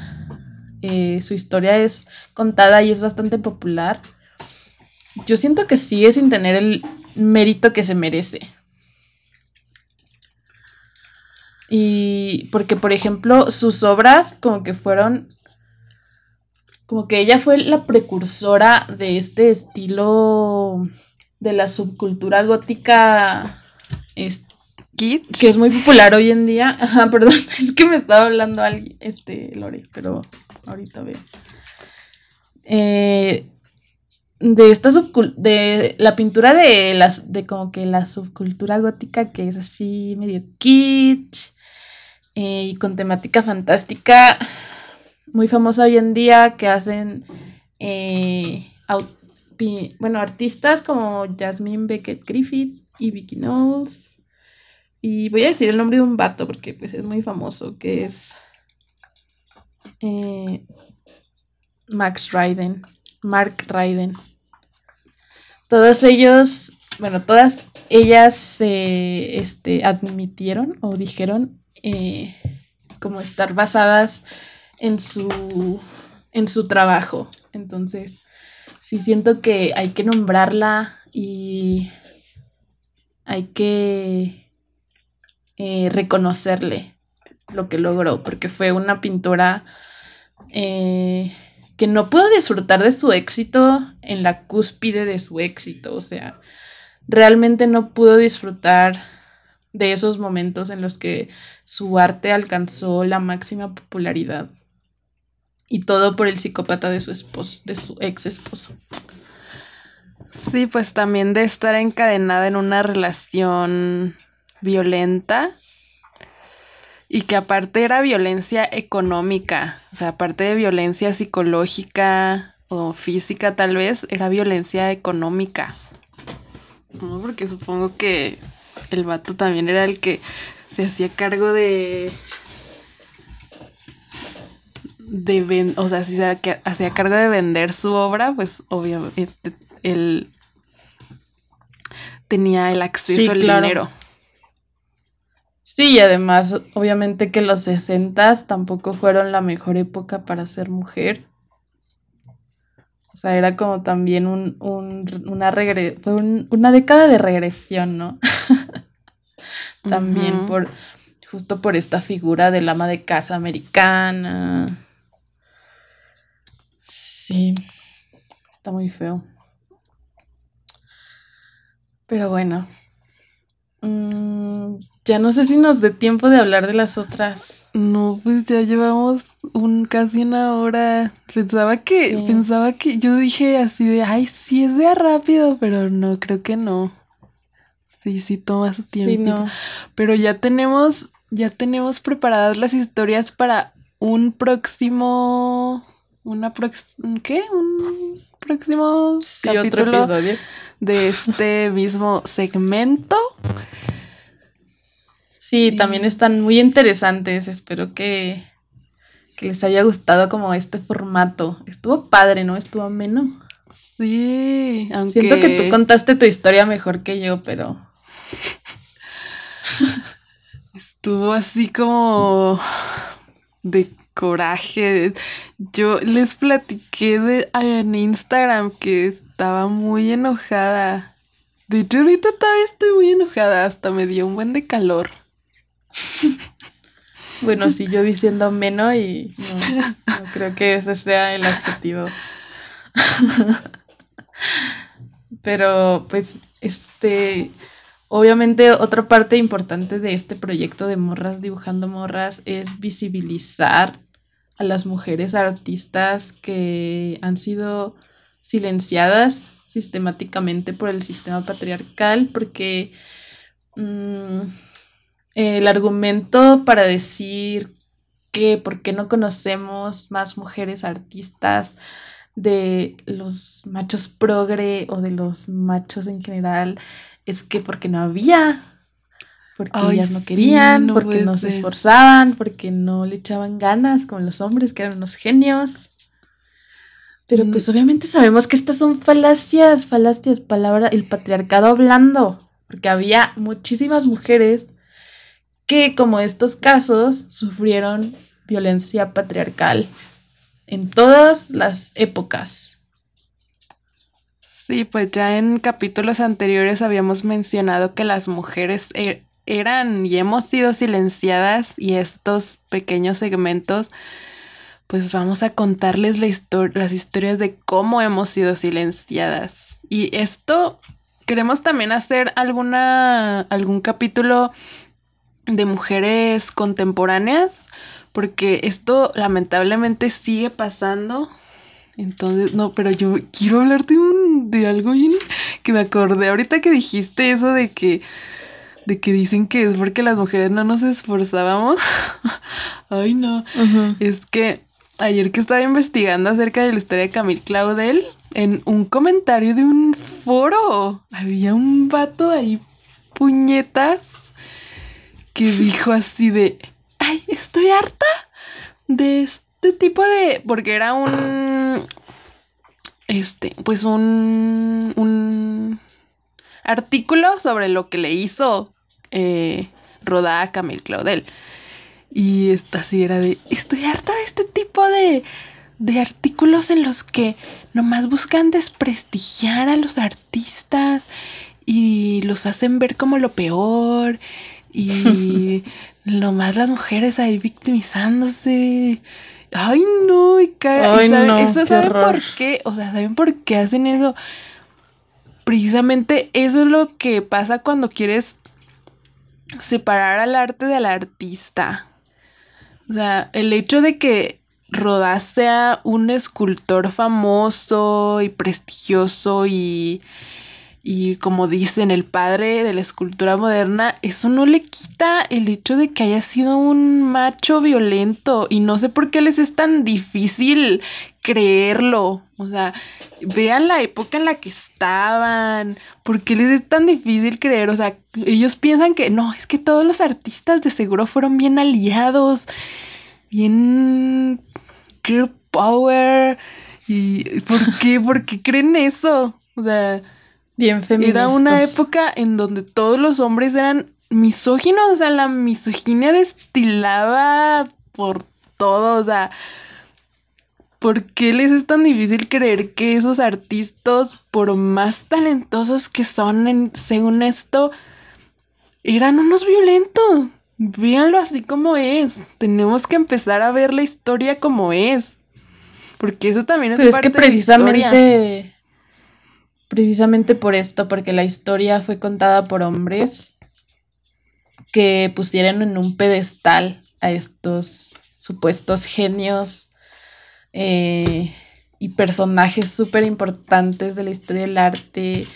eh, su historia es contada y es bastante popular, yo siento que sigue sin tener el mérito que se merece. Y porque, por ejemplo, sus obras como que fueron, como que ella fue la precursora de este estilo de la subcultura gótica es, que es muy popular hoy en día. Ajá, perdón, es que me estaba hablando alguien, este, Lore, pero ahorita veo. Eh, de esta de la pintura de las de como que la subcultura gótica que es así medio kitsch eh, y con temática fantástica muy famosa hoy en día que hacen eh, bueno artistas como Jasmine Beckett Griffith y Vicky Knowles. Y voy a decir el nombre de un vato porque pues es muy famoso, que es eh, Max Ryden, Mark Ryden. Todos ellos bueno, todas ellas se este, admitieron o dijeron eh, como estar basadas en su, en su trabajo. Entonces, sí siento que hay que nombrarla y hay que eh, reconocerle lo que logró, porque fue una pintora eh, que no pudo disfrutar de su éxito en la cúspide de su éxito, o sea, realmente no pudo disfrutar de esos momentos en los que su arte alcanzó la máxima popularidad. Y todo por el psicópata de su esposo, de su ex esposo. Sí, pues también de estar encadenada en una relación violenta y que aparte era violencia económica, o sea, aparte de violencia psicológica o física tal vez, era violencia económica. No, porque supongo que el vato también era el que se hacía cargo de de o sea, si se hacía cargo de vender su obra, pues obviamente él tenía el acceso al dinero. Sí, y además, obviamente que los sesentas tampoco fueron la mejor época para ser mujer. O sea, era como también un, una fue una década de regresión, ¿no? también por justo por esta figura del ama de casa americana. Sí, está muy feo. Pero bueno. Mm, ya no sé si nos dé tiempo de hablar de las otras. No, pues ya llevamos un casi una hora. Pensaba que, pensaba que, yo dije así de, ay, sí es de rápido, pero no, creo que no. Sí, sí toma su tiempo. Sí, no. Pero ya tenemos, ya tenemos preparadas las historias para un próximo, una próxima, ¿qué? Un próximo capítulo otro de este mismo segmento. Sí, también están muy interesantes. Espero que, les haya gustado como este formato. Estuvo padre, ¿no? Estuvo ameno. Sí, aunque... Siento que tú contaste tu historia mejor que yo, pero... Estuvo así como de coraje. Yo les platiqué de, en Instagram que estaba muy enojada. De hecho, ahorita todavía estoy muy enojada. Hasta me dio un buen de calor. bueno, sí, yo diciendo menos y no, creo que ese sea el adjetivo. Pero pues este obviamente otra parte importante de este proyecto de Morras dibujando morras es visibilizar a las mujeres artistas que han sido silenciadas sistemáticamente por el sistema patriarcal porque mm, el argumento para decir que por qué no conocemos más mujeres artistas de los machos progre o de los machos en general es que porque no había, porque ellas no querían, porque no se esforzaban, porque no le echaban ganas como los hombres que eran unos genios. Pero pues mm. obviamente sabemos que estas son falacias, falacias, palabra, el patriarcado hablando, porque había muchísimas mujeres que como estos casos sufrieron violencia patriarcal en todas las épocas. Sí, pues ya en capítulos anteriores habíamos mencionado que las mujeres er, eran y hemos sido silenciadas y estos pequeños segmentos pues vamos a contarles la las historias de cómo hemos sido silenciadas. Y esto queremos también hacer alguna algún capítulo de mujeres contemporáneas, porque esto lamentablemente sigue pasando. Entonces, no, pero yo quiero hablarte un, de algo que me acordé ahorita que dijiste eso de que de que dicen que es porque las mujeres no nos esforzábamos. Ay, no. Es que ayer que estaba investigando acerca de la historia de Camille Claudel, en un comentario de un foro, había un vato ahí puñetas que dijo así de, ay, estoy harta de este tipo de, porque era un, este, pues un, un artículo sobre lo que le hizo eh, Rodá a Camille Claudel. Y esta sí era de, estoy harta de este tipo de, de artículos en los que nomás buscan desprestigiar a los artistas y los hacen ver como lo peor y nomás las mujeres ahí victimizándose. Ay, no, y Ay, no, eso saben por qué, o sea, ¿saben por qué hacen eso? Precisamente eso es lo que pasa cuando quieres separar al arte del artista. O sea, el hecho de que Rodás sea un escultor famoso y prestigioso y y como dicen, el padre de la escultura moderna, eso no le quita el hecho de que haya sido un macho violento. Y no sé por qué les es tan difícil creerlo. O sea, vean la época en la que estaban. ¿Por qué les es tan difícil creer? O sea, ellos piensan que no, es que todos los artistas de seguro fueron bien aliados, bien girl power. ¿Y por qué? ¿Por qué creen eso? O sea, Bien Era una época en donde todos los hombres eran misóginos, o sea, la misoginia destilaba por todo, o sea, ¿por qué les es tan difícil creer que esos artistas, por más talentosos que son, según esto, eran unos violentos? Véanlo así como es. Tenemos que empezar a ver la historia como es. Porque eso también es pues es que precisamente precisamente por esto, porque la historia fue contada por hombres que pusieron en un pedestal a estos supuestos genios eh, y personajes súper importantes de la historia del arte,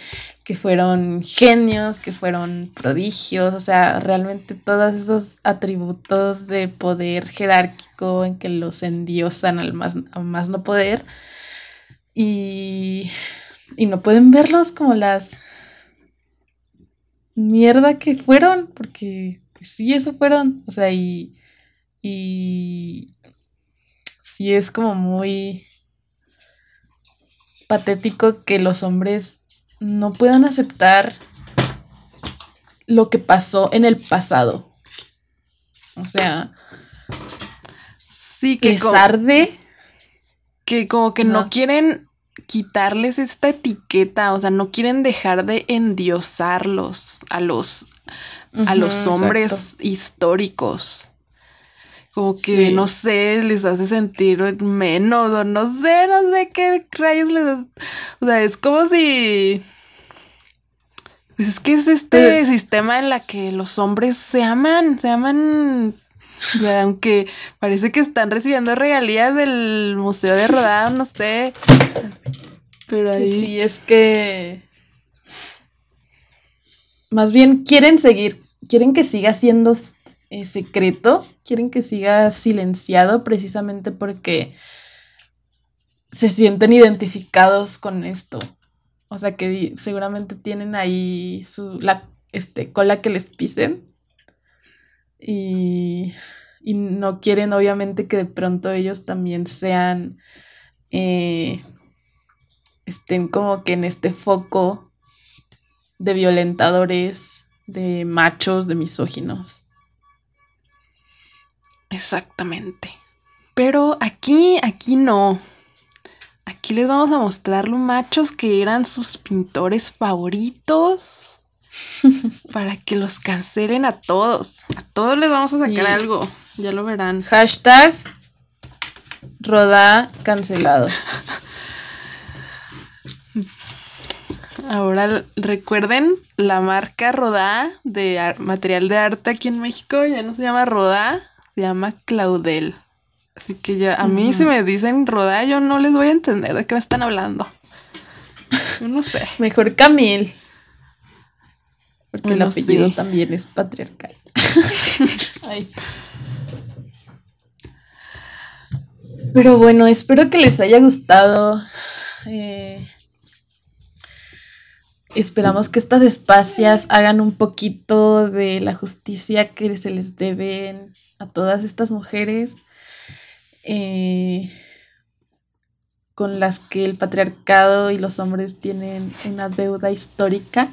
que fueron genios, que fueron prodigios, o sea, realmente todos esos atributos de poder jerárquico en que los endiosan al más, al más no poder. Y y no pueden verlos como las mierda que fueron, porque pues sí, eso fueron, o sea, y, y sí es como muy patético que los hombres no puedan aceptar lo que pasó en el pasado. O sea, sí que les arde que como que no quieren quitarles esta etiqueta, o sea, no quieren dejar de endiosarlos a los, a los hombres históricos. Como que, no sé, les hace sentir menos, o no sé, no sé qué rayos les... O sea, es como si... Pues es que es este pues sistema en la que los hombres se aman, se aman aunque parece que están recibiendo regalías del Museo de Rodado, no sé. Pero ahí. Sí, es que. Más bien quieren seguir, quieren que siga siendo eh, secreto, quieren que siga silenciado precisamente porque se sienten identificados con esto. O sea que seguramente tienen ahí su la este cola que les pisen y, no quieren obviamente que de pronto ellos también sean, eh, estén como que en este foco de violentadores, de machos, de misóginos. Exactamente. Pero aquí, aquí no. Aquí les vamos a mostrar los machos que eran sus pintores favoritos para que los cancelen a todos. A todos les vamos a sacar algo. Ya lo verán. Hashtag Roda cancelado. Ahora recuerden la marca Rodá de material de arte aquí en México ya no se llama Rodá, se llama Claudel. Así que ya a mí si me dicen Rodá yo no les voy a entender de qué me están hablando. Yo no sé. Mejor Camil. Porque el apellido también es patriarcal. Pero bueno, espero que les haya gustado. Eh, esperamos que estas espacias hagan un poquito de la justicia que se les deben a todas estas mujeres eh, con las que el patriarcado y los hombres tienen una deuda histórica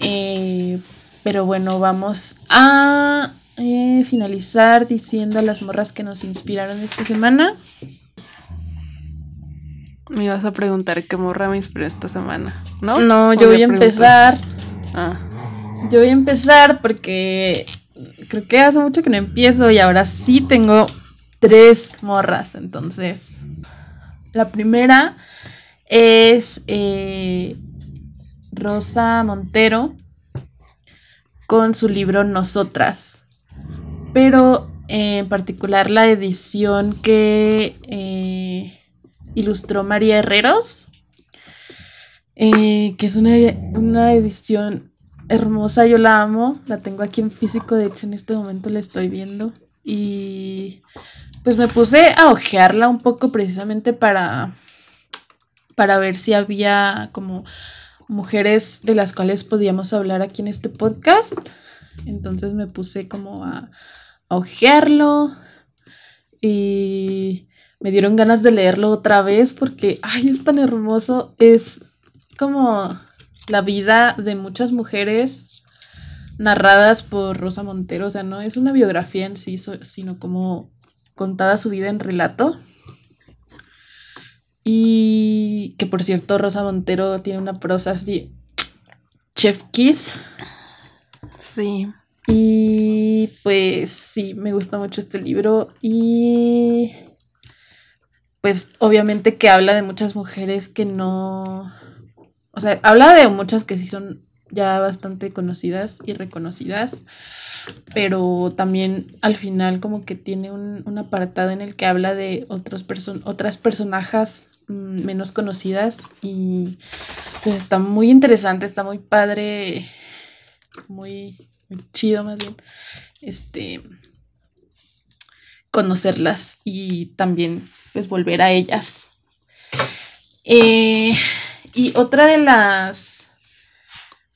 Eh, pero bueno, vamos a eh, finalizar diciendo las morras que nos inspiraron esta semana. Me ibas a preguntar qué morra me inspiró esta semana, ¿no? No, yo voy a empezar. Ah. Yo voy a empezar porque creo que hace mucho que no empiezo y ahora sí tengo tres morras. Entonces, la primera es eh, Rosa Montero con su libro Nosotras. Pero en particular la edición que eh, ilustró María Herreros, eh, que es una, una edición hermosa, yo la amo, la tengo aquí en físico, de hecho en este momento la estoy viendo y pues me puse a ojearla un poco precisamente para para ver si había como mujeres de las cuales podíamos hablar aquí en este podcast. Entonces me puse como a, a ojearlo y me dieron ganas de leerlo otra vez porque, ay, es tan hermoso. Es como la vida de muchas mujeres narradas por Rosa Montero. O sea, no es una biografía en sí, sino como contada su vida en relato. Y que por cierto, Rosa Montero tiene una prosa así. Chef Kiss. Sí. Y pues sí, me gusta mucho este libro. Y pues obviamente que habla de muchas mujeres que no. O sea, habla de muchas que sí son ya bastante conocidas y reconocidas, pero también al final como que tiene un, un apartado en el que habla de otros otras personajes mm, menos conocidas y pues está muy interesante, está muy padre, muy, chido más bien, este, conocerlas y también pues volver a ellas. Eh, y otra de las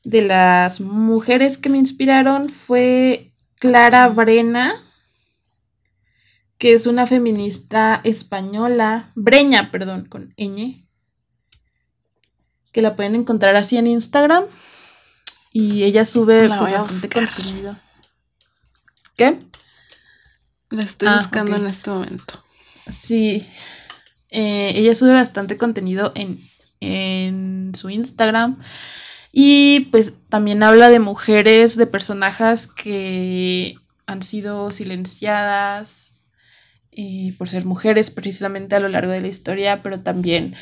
de las mujeres que me inspiraron fue Clara Brena, que es una feminista española, Breña, perdón, con ñ, que la pueden encontrar así en Instagram y ella sube pues, bastante contenido. ¿Qué? La estoy ah, buscando en este momento. Sí, eh, ella sube bastante contenido en, en su Instagram y pues también habla de mujeres, de personajes que han sido silenciadas eh, por ser mujeres precisamente a lo largo de la historia, pero también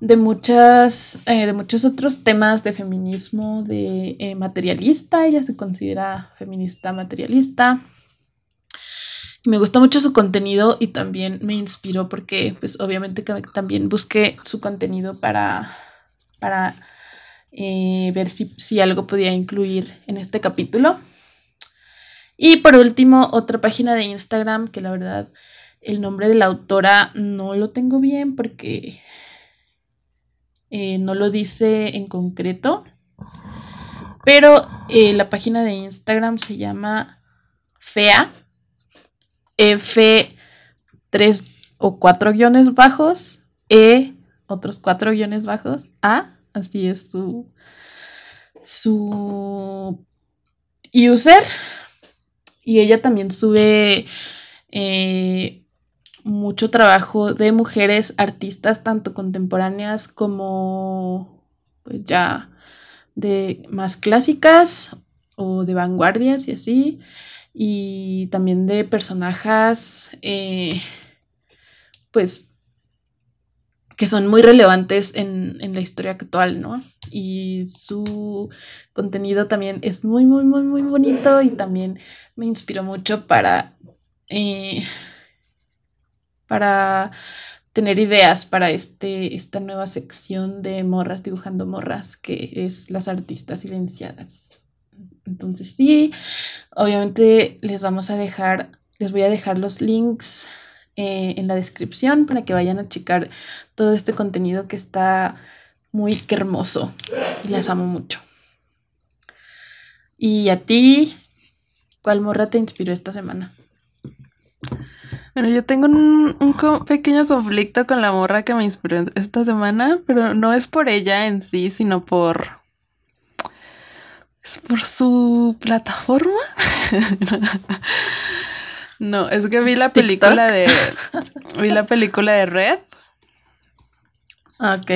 de muchas, eh, de muchos otros temas de feminismo, de eh, materialista, ella se considera feminista materialista. Me gusta mucho su contenido y también me inspiró porque pues obviamente también busqué su contenido para, para eh, ver si, algo podía incluir en este capítulo. Y por último, otra página de Instagram que la verdad el nombre de la autora no lo tengo bien porque eh, no lo dice en concreto. Pero eh, la página de Instagram se llama FEA. F, tres o cuatro guiones bajos. E, otros cuatro guiones bajos. A, Así es su, su user. Y ella también sube eh, mucho trabajo de mujeres artistas, tanto contemporáneas como pues ya de más clásicas o de vanguardias y así. Y también de personajes eh, pues que son muy relevantes en, la historia actual, ¿no? Y su contenido también es muy, muy, muy, muy bonito y también me inspiró mucho para, eh, para tener ideas para este, esta nueva sección de morras dibujando morras, que es las artistas silenciadas. Entonces sí, obviamente les vamos a dejar, les voy a dejar los links eh, en la descripción para que vayan a checar todo este contenido que está muy hermoso y las amo mucho. ¿Y a ti? ¿Cuál morra te inspiró esta semana? Bueno, yo tengo un, un, pequeño conflicto con la morra que me inspiró esta semana, pero no es por ella en sí, sino por ¿Es por su plataforma? no, es que vi la película de. Vi la película de Red. Ok.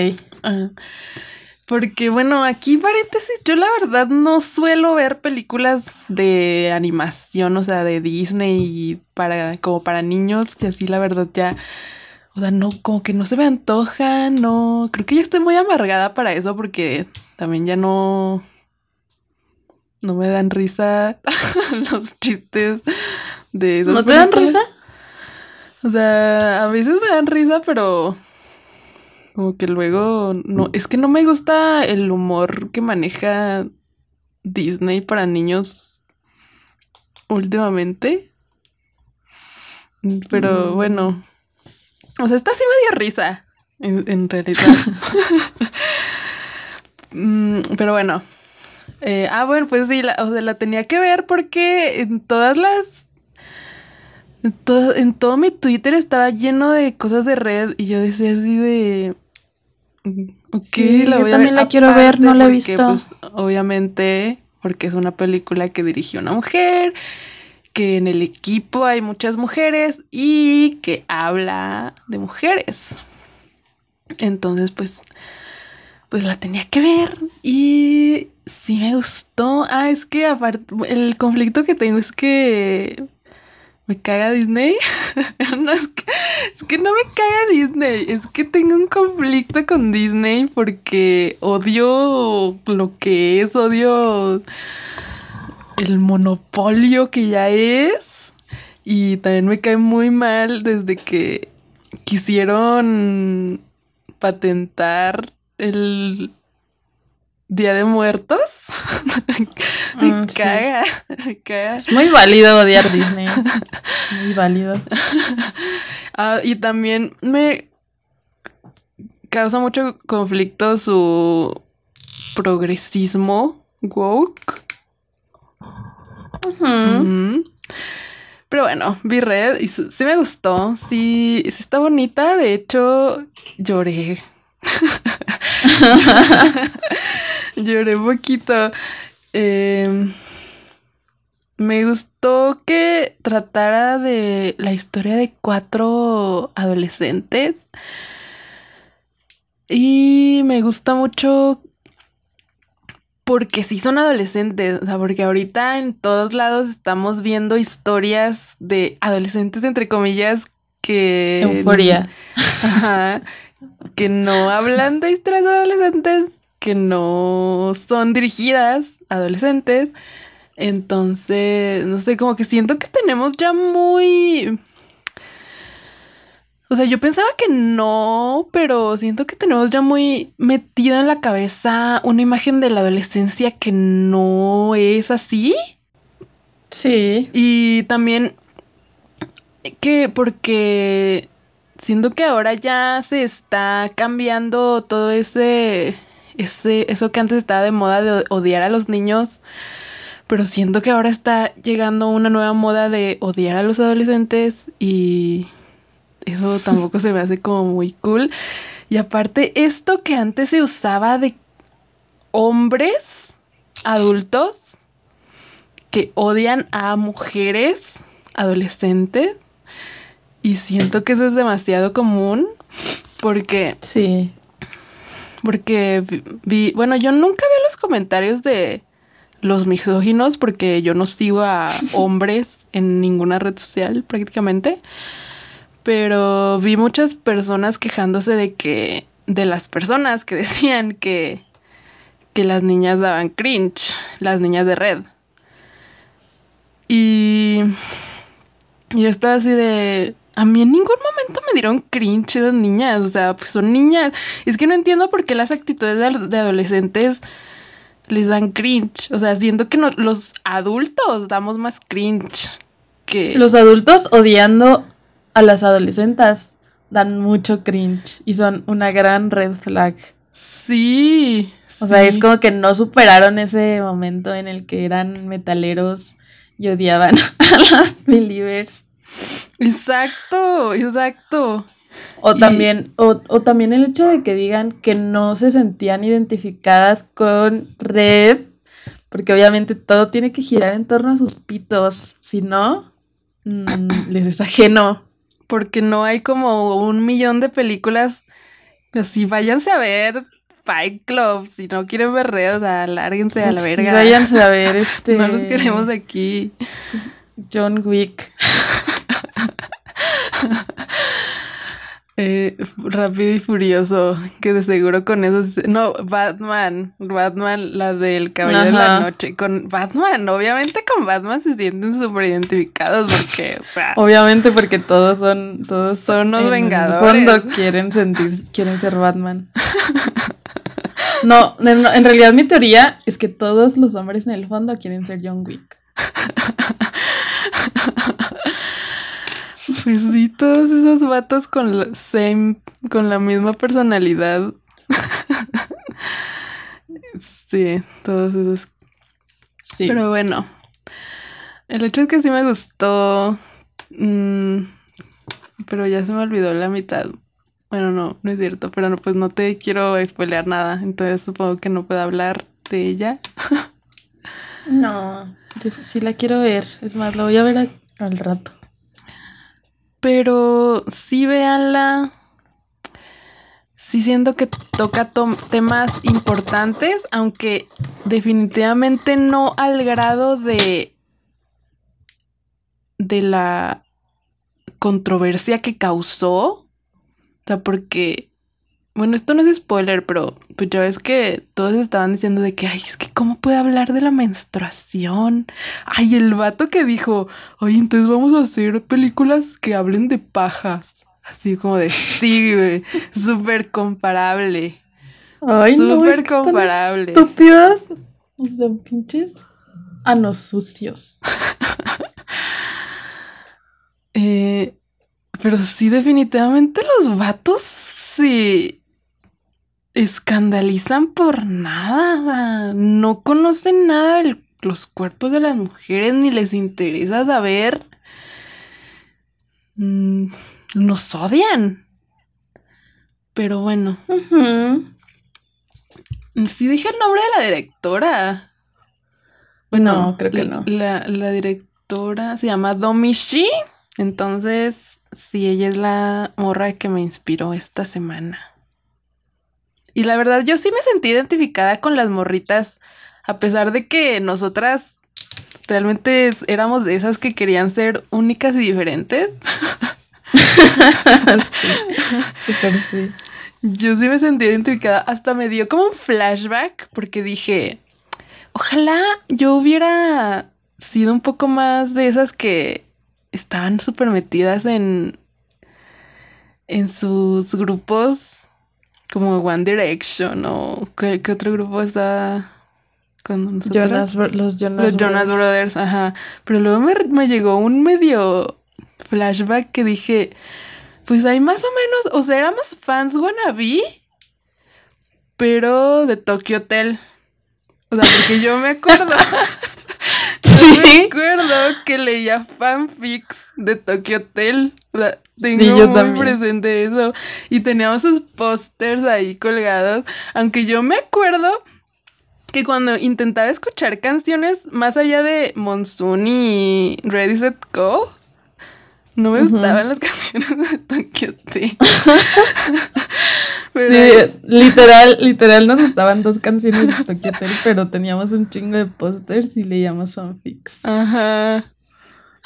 porque bueno, aquí paréntesis, yo la verdad no suelo ver películas de animación, o sea, de Disney para como para niños, que así la verdad ya o sea, no, como que no se me antoja, no. Creo que ya estoy muy amargada para eso porque también ya no. No me dan risa los chistes de ¿No te dan risa? O sea, a veces me dan risa, pero. Como que luego. No, es que no me gusta el humor que maneja Disney para niños últimamente. Pero mm. bueno, o sea, esta sí me dio risa, en, realidad. Mm, pero bueno. Eh, ah, bueno, pues sí, la, o sea, la tenía que ver porque en todas las... En todo, en todo mi Twitter estaba lleno de cosas de red y yo decía así de... Mm, okay, la yo también la quiero ver, no la he visto. Pues, obviamente, porque es una película que dirigió una mujer que en el equipo hay muchas mujeres y que habla de mujeres. Entonces, pues, pues la tenía que ver y sí me gustó. Ah, es que aparte, el conflicto que tengo es que me caga Disney. no, es que, es que no me caga Disney, es que tengo un conflicto con Disney porque odio lo que es, odio el monopolio que ya es. Y también me cae muy mal desde que quisieron patentar el Día de Muertos. me, mm, caga, Es muy válido odiar Disney. Muy válido. Ah, y también me causa mucho conflicto su progresismo woke pero bueno, vi Red y sí me gustó. Sí, sí está bonita. De hecho, lloré. lloré poquito. Em, me gustó que tratara de la historia de cuatro adolescentes. Y me gusta mucho porque sí son adolescentes, o sea, porque ahorita en todos lados estamos viendo historias de adolescentes, entre comillas, que... Euforia. Ajá, que no hablan de historias de adolescentes, que no son dirigidas a adolescentes. Entonces, no sé, como que siento que tenemos ya muy o sea, yo pensaba que no, pero siento que tenemos ya muy metido en la cabeza una imagen de la adolescencia que no es así. Sí. Y también que porque siento que ahora ya se está cambiando todo ese ese eso que antes estaba de moda de odiar a los niños, pero siento que ahora está llegando una nueva moda de odiar a los adolescentes y eso tampoco se me hace como muy cool. Y aparte, esto que antes se usaba de hombres adultos que odian a mujeres adolescentes. Y siento que eso es demasiado común porque... Sí. Porque vi, bueno, yo nunca vi los comentarios de los misóginos porque yo no sigo a hombres en ninguna red social prácticamente pero vi muchas personas quejándose de que, de las personas que decían que, que las niñas daban cringe, las niñas de red. Y yo estaba así de, a mí en ningún momento me dieron cringe esas niñas, o sea, pues son niñas. Es que no entiendo por qué las actitudes de, adolescentes les dan cringe. O sea, siento que los adultos damos más cringe que... Los adultos odiando a las adolescentes dan mucho cringe y son una gran red flag. Sí. O sea, es como que no superaron ese momento en el que eran metaleros y odiaban a los believers. Exacto, exacto. O también, o, o, también el hecho de que digan que no se sentían identificadas con Red Porque obviamente todo tiene que girar en torno a sus pitos. Si no, mm, les es ajeno. Porque no hay como un millón de películas. Así váyanse a ver Fight Club. Si no quieren ver reos, alárguense a la verga. váyanse a ver este. no los queremos aquí. John Wick. Eh, rápido y furioso, que de seguro con eso... No, Batman, Batman, la del Caballero de la Noche. Con Batman, obviamente con Batman se sienten súper identificados porque, o sea... Obviamente porque todos son... Todos son unos vengadores. En fondo quieren sentir, quieren ser Batman. No, en realidad mi teoría es que todos los hombres en el fondo quieren ser John Wick. Pues sí, todos esos vatos con la same, con la misma personalidad. sí, todos esos. Sí. Pero bueno. El hecho es que sí me gustó. Mm, pero ya se me olvidó la mitad. Bueno, no, no es cierto. Pero no, pues no te quiero spoilear nada. Entonces supongo que no puedo hablar de ella. no, yo sí la quiero ver. Es más, la voy a ver al rato. Pero sí véanla. Sí siento que toca temas importantes, aunque definitivamente no al grado de de la controversia que causó. O sea, porque bueno, esto no es spoiler, pero pues ya ves que todos estaban diciendo de que, ay, es que cómo puede hablar de la menstruación. Ay, el vato que dijo, ay, entonces vamos a hacer películas que hablen de pajas. Así como de, sí, güey, súper comparable. Ay, no, Súper comparable. Estúpidos. Son pinches anos sucios. eh, pero sí, definitivamente los vatos sí escandalizan por nada. No conocen nada de los cuerpos de las mujeres ni les interesa saber. Mm, nos odian. Pero bueno. Sí dije el nombre de la directora. Bueno, no, creo que no. La, la directora se llama Domishi. Entonces, sí, ella es la morra que me inspiró esta semana. Y la verdad, yo sí me sentí identificada con las morritas, a pesar de que nosotras realmente éramos de esas que querían ser únicas y diferentes. Súper sí. Yo sí me sentí identificada, hasta me dio como un flashback, porque dije, ojalá yo hubiera sido un poco más de esas que estaban súper metidas en, en sus grupos como One Direction o ¿qué, otro grupo está con nosotros? los Jonas, Brothers. ajá. Pero luego me, llegó un medio flashback que dije, pues hay más o menos, o sea, éramos fans wannabe, pero de Tokyo Hotel. O sea, porque yo me acuerdo. yo me acuerdo que leía fanfics de Tokyo Hotel. O sea, tengo muy presente eso. Y teníamos sus pósters ahí colgados. Aunque yo me acuerdo que cuando intentaba escuchar canciones más allá de Monsoon y Ready Set Go, no me gustaban las canciones de Tokyo Hotel. sí, literal, literal nos gustaban dos canciones de Tokyo Hotel, pero teníamos un chingo de pósters y leíamos fanfics. Ajá.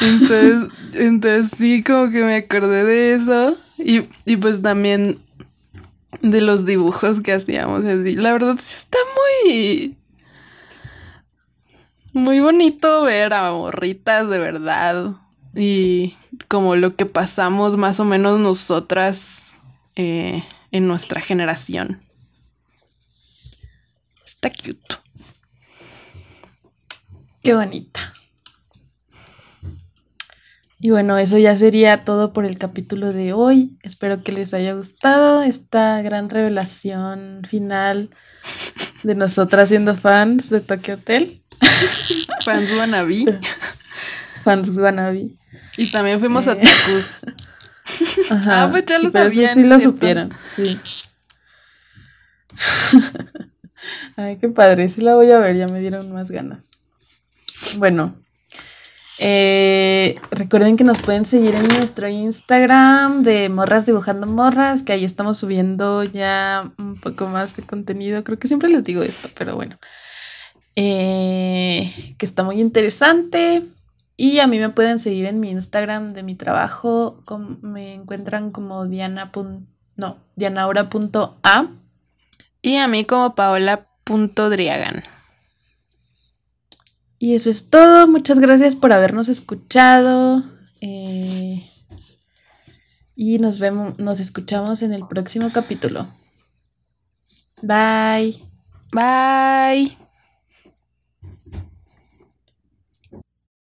Entonces, entonces sí, como que me acordé de eso. Y, y pues también de los dibujos que hacíamos. La verdad sí está muy... Muy bonito ver a morritas de verdad. Y como lo que pasamos más o menos nosotras eh, en nuestra generación. Está cute. Qué bonita. Y bueno, eso ya sería todo por el capítulo de hoy. Espero que les haya gustado esta gran revelación final de nosotras siendo fans de Tokyo Hotel. Fans wannabe. Fans wannabe. Y también fuimos a eh. Ajá. Ah, pues ya lo sabían. sí lo supieron, sí. Ay, qué padre, sí la voy a ver, ya me dieron más ganas. Bueno, eh, recuerden que nos pueden seguir en nuestro Instagram de Morras Dibujando Morras, que ahí estamos subiendo ya un poco más de contenido. Creo que siempre les digo esto, pero bueno. Eh, que está muy interesante. Y a mí me pueden seguir en mi Instagram de mi trabajo. me encuentran como Diana. No, dianaura.a. Y a mí como paola.driagan. Y eso es todo. Muchas gracias por habernos escuchado. Eh, y nos vemos, nos escuchamos en el próximo capítulo. Bye. Bye.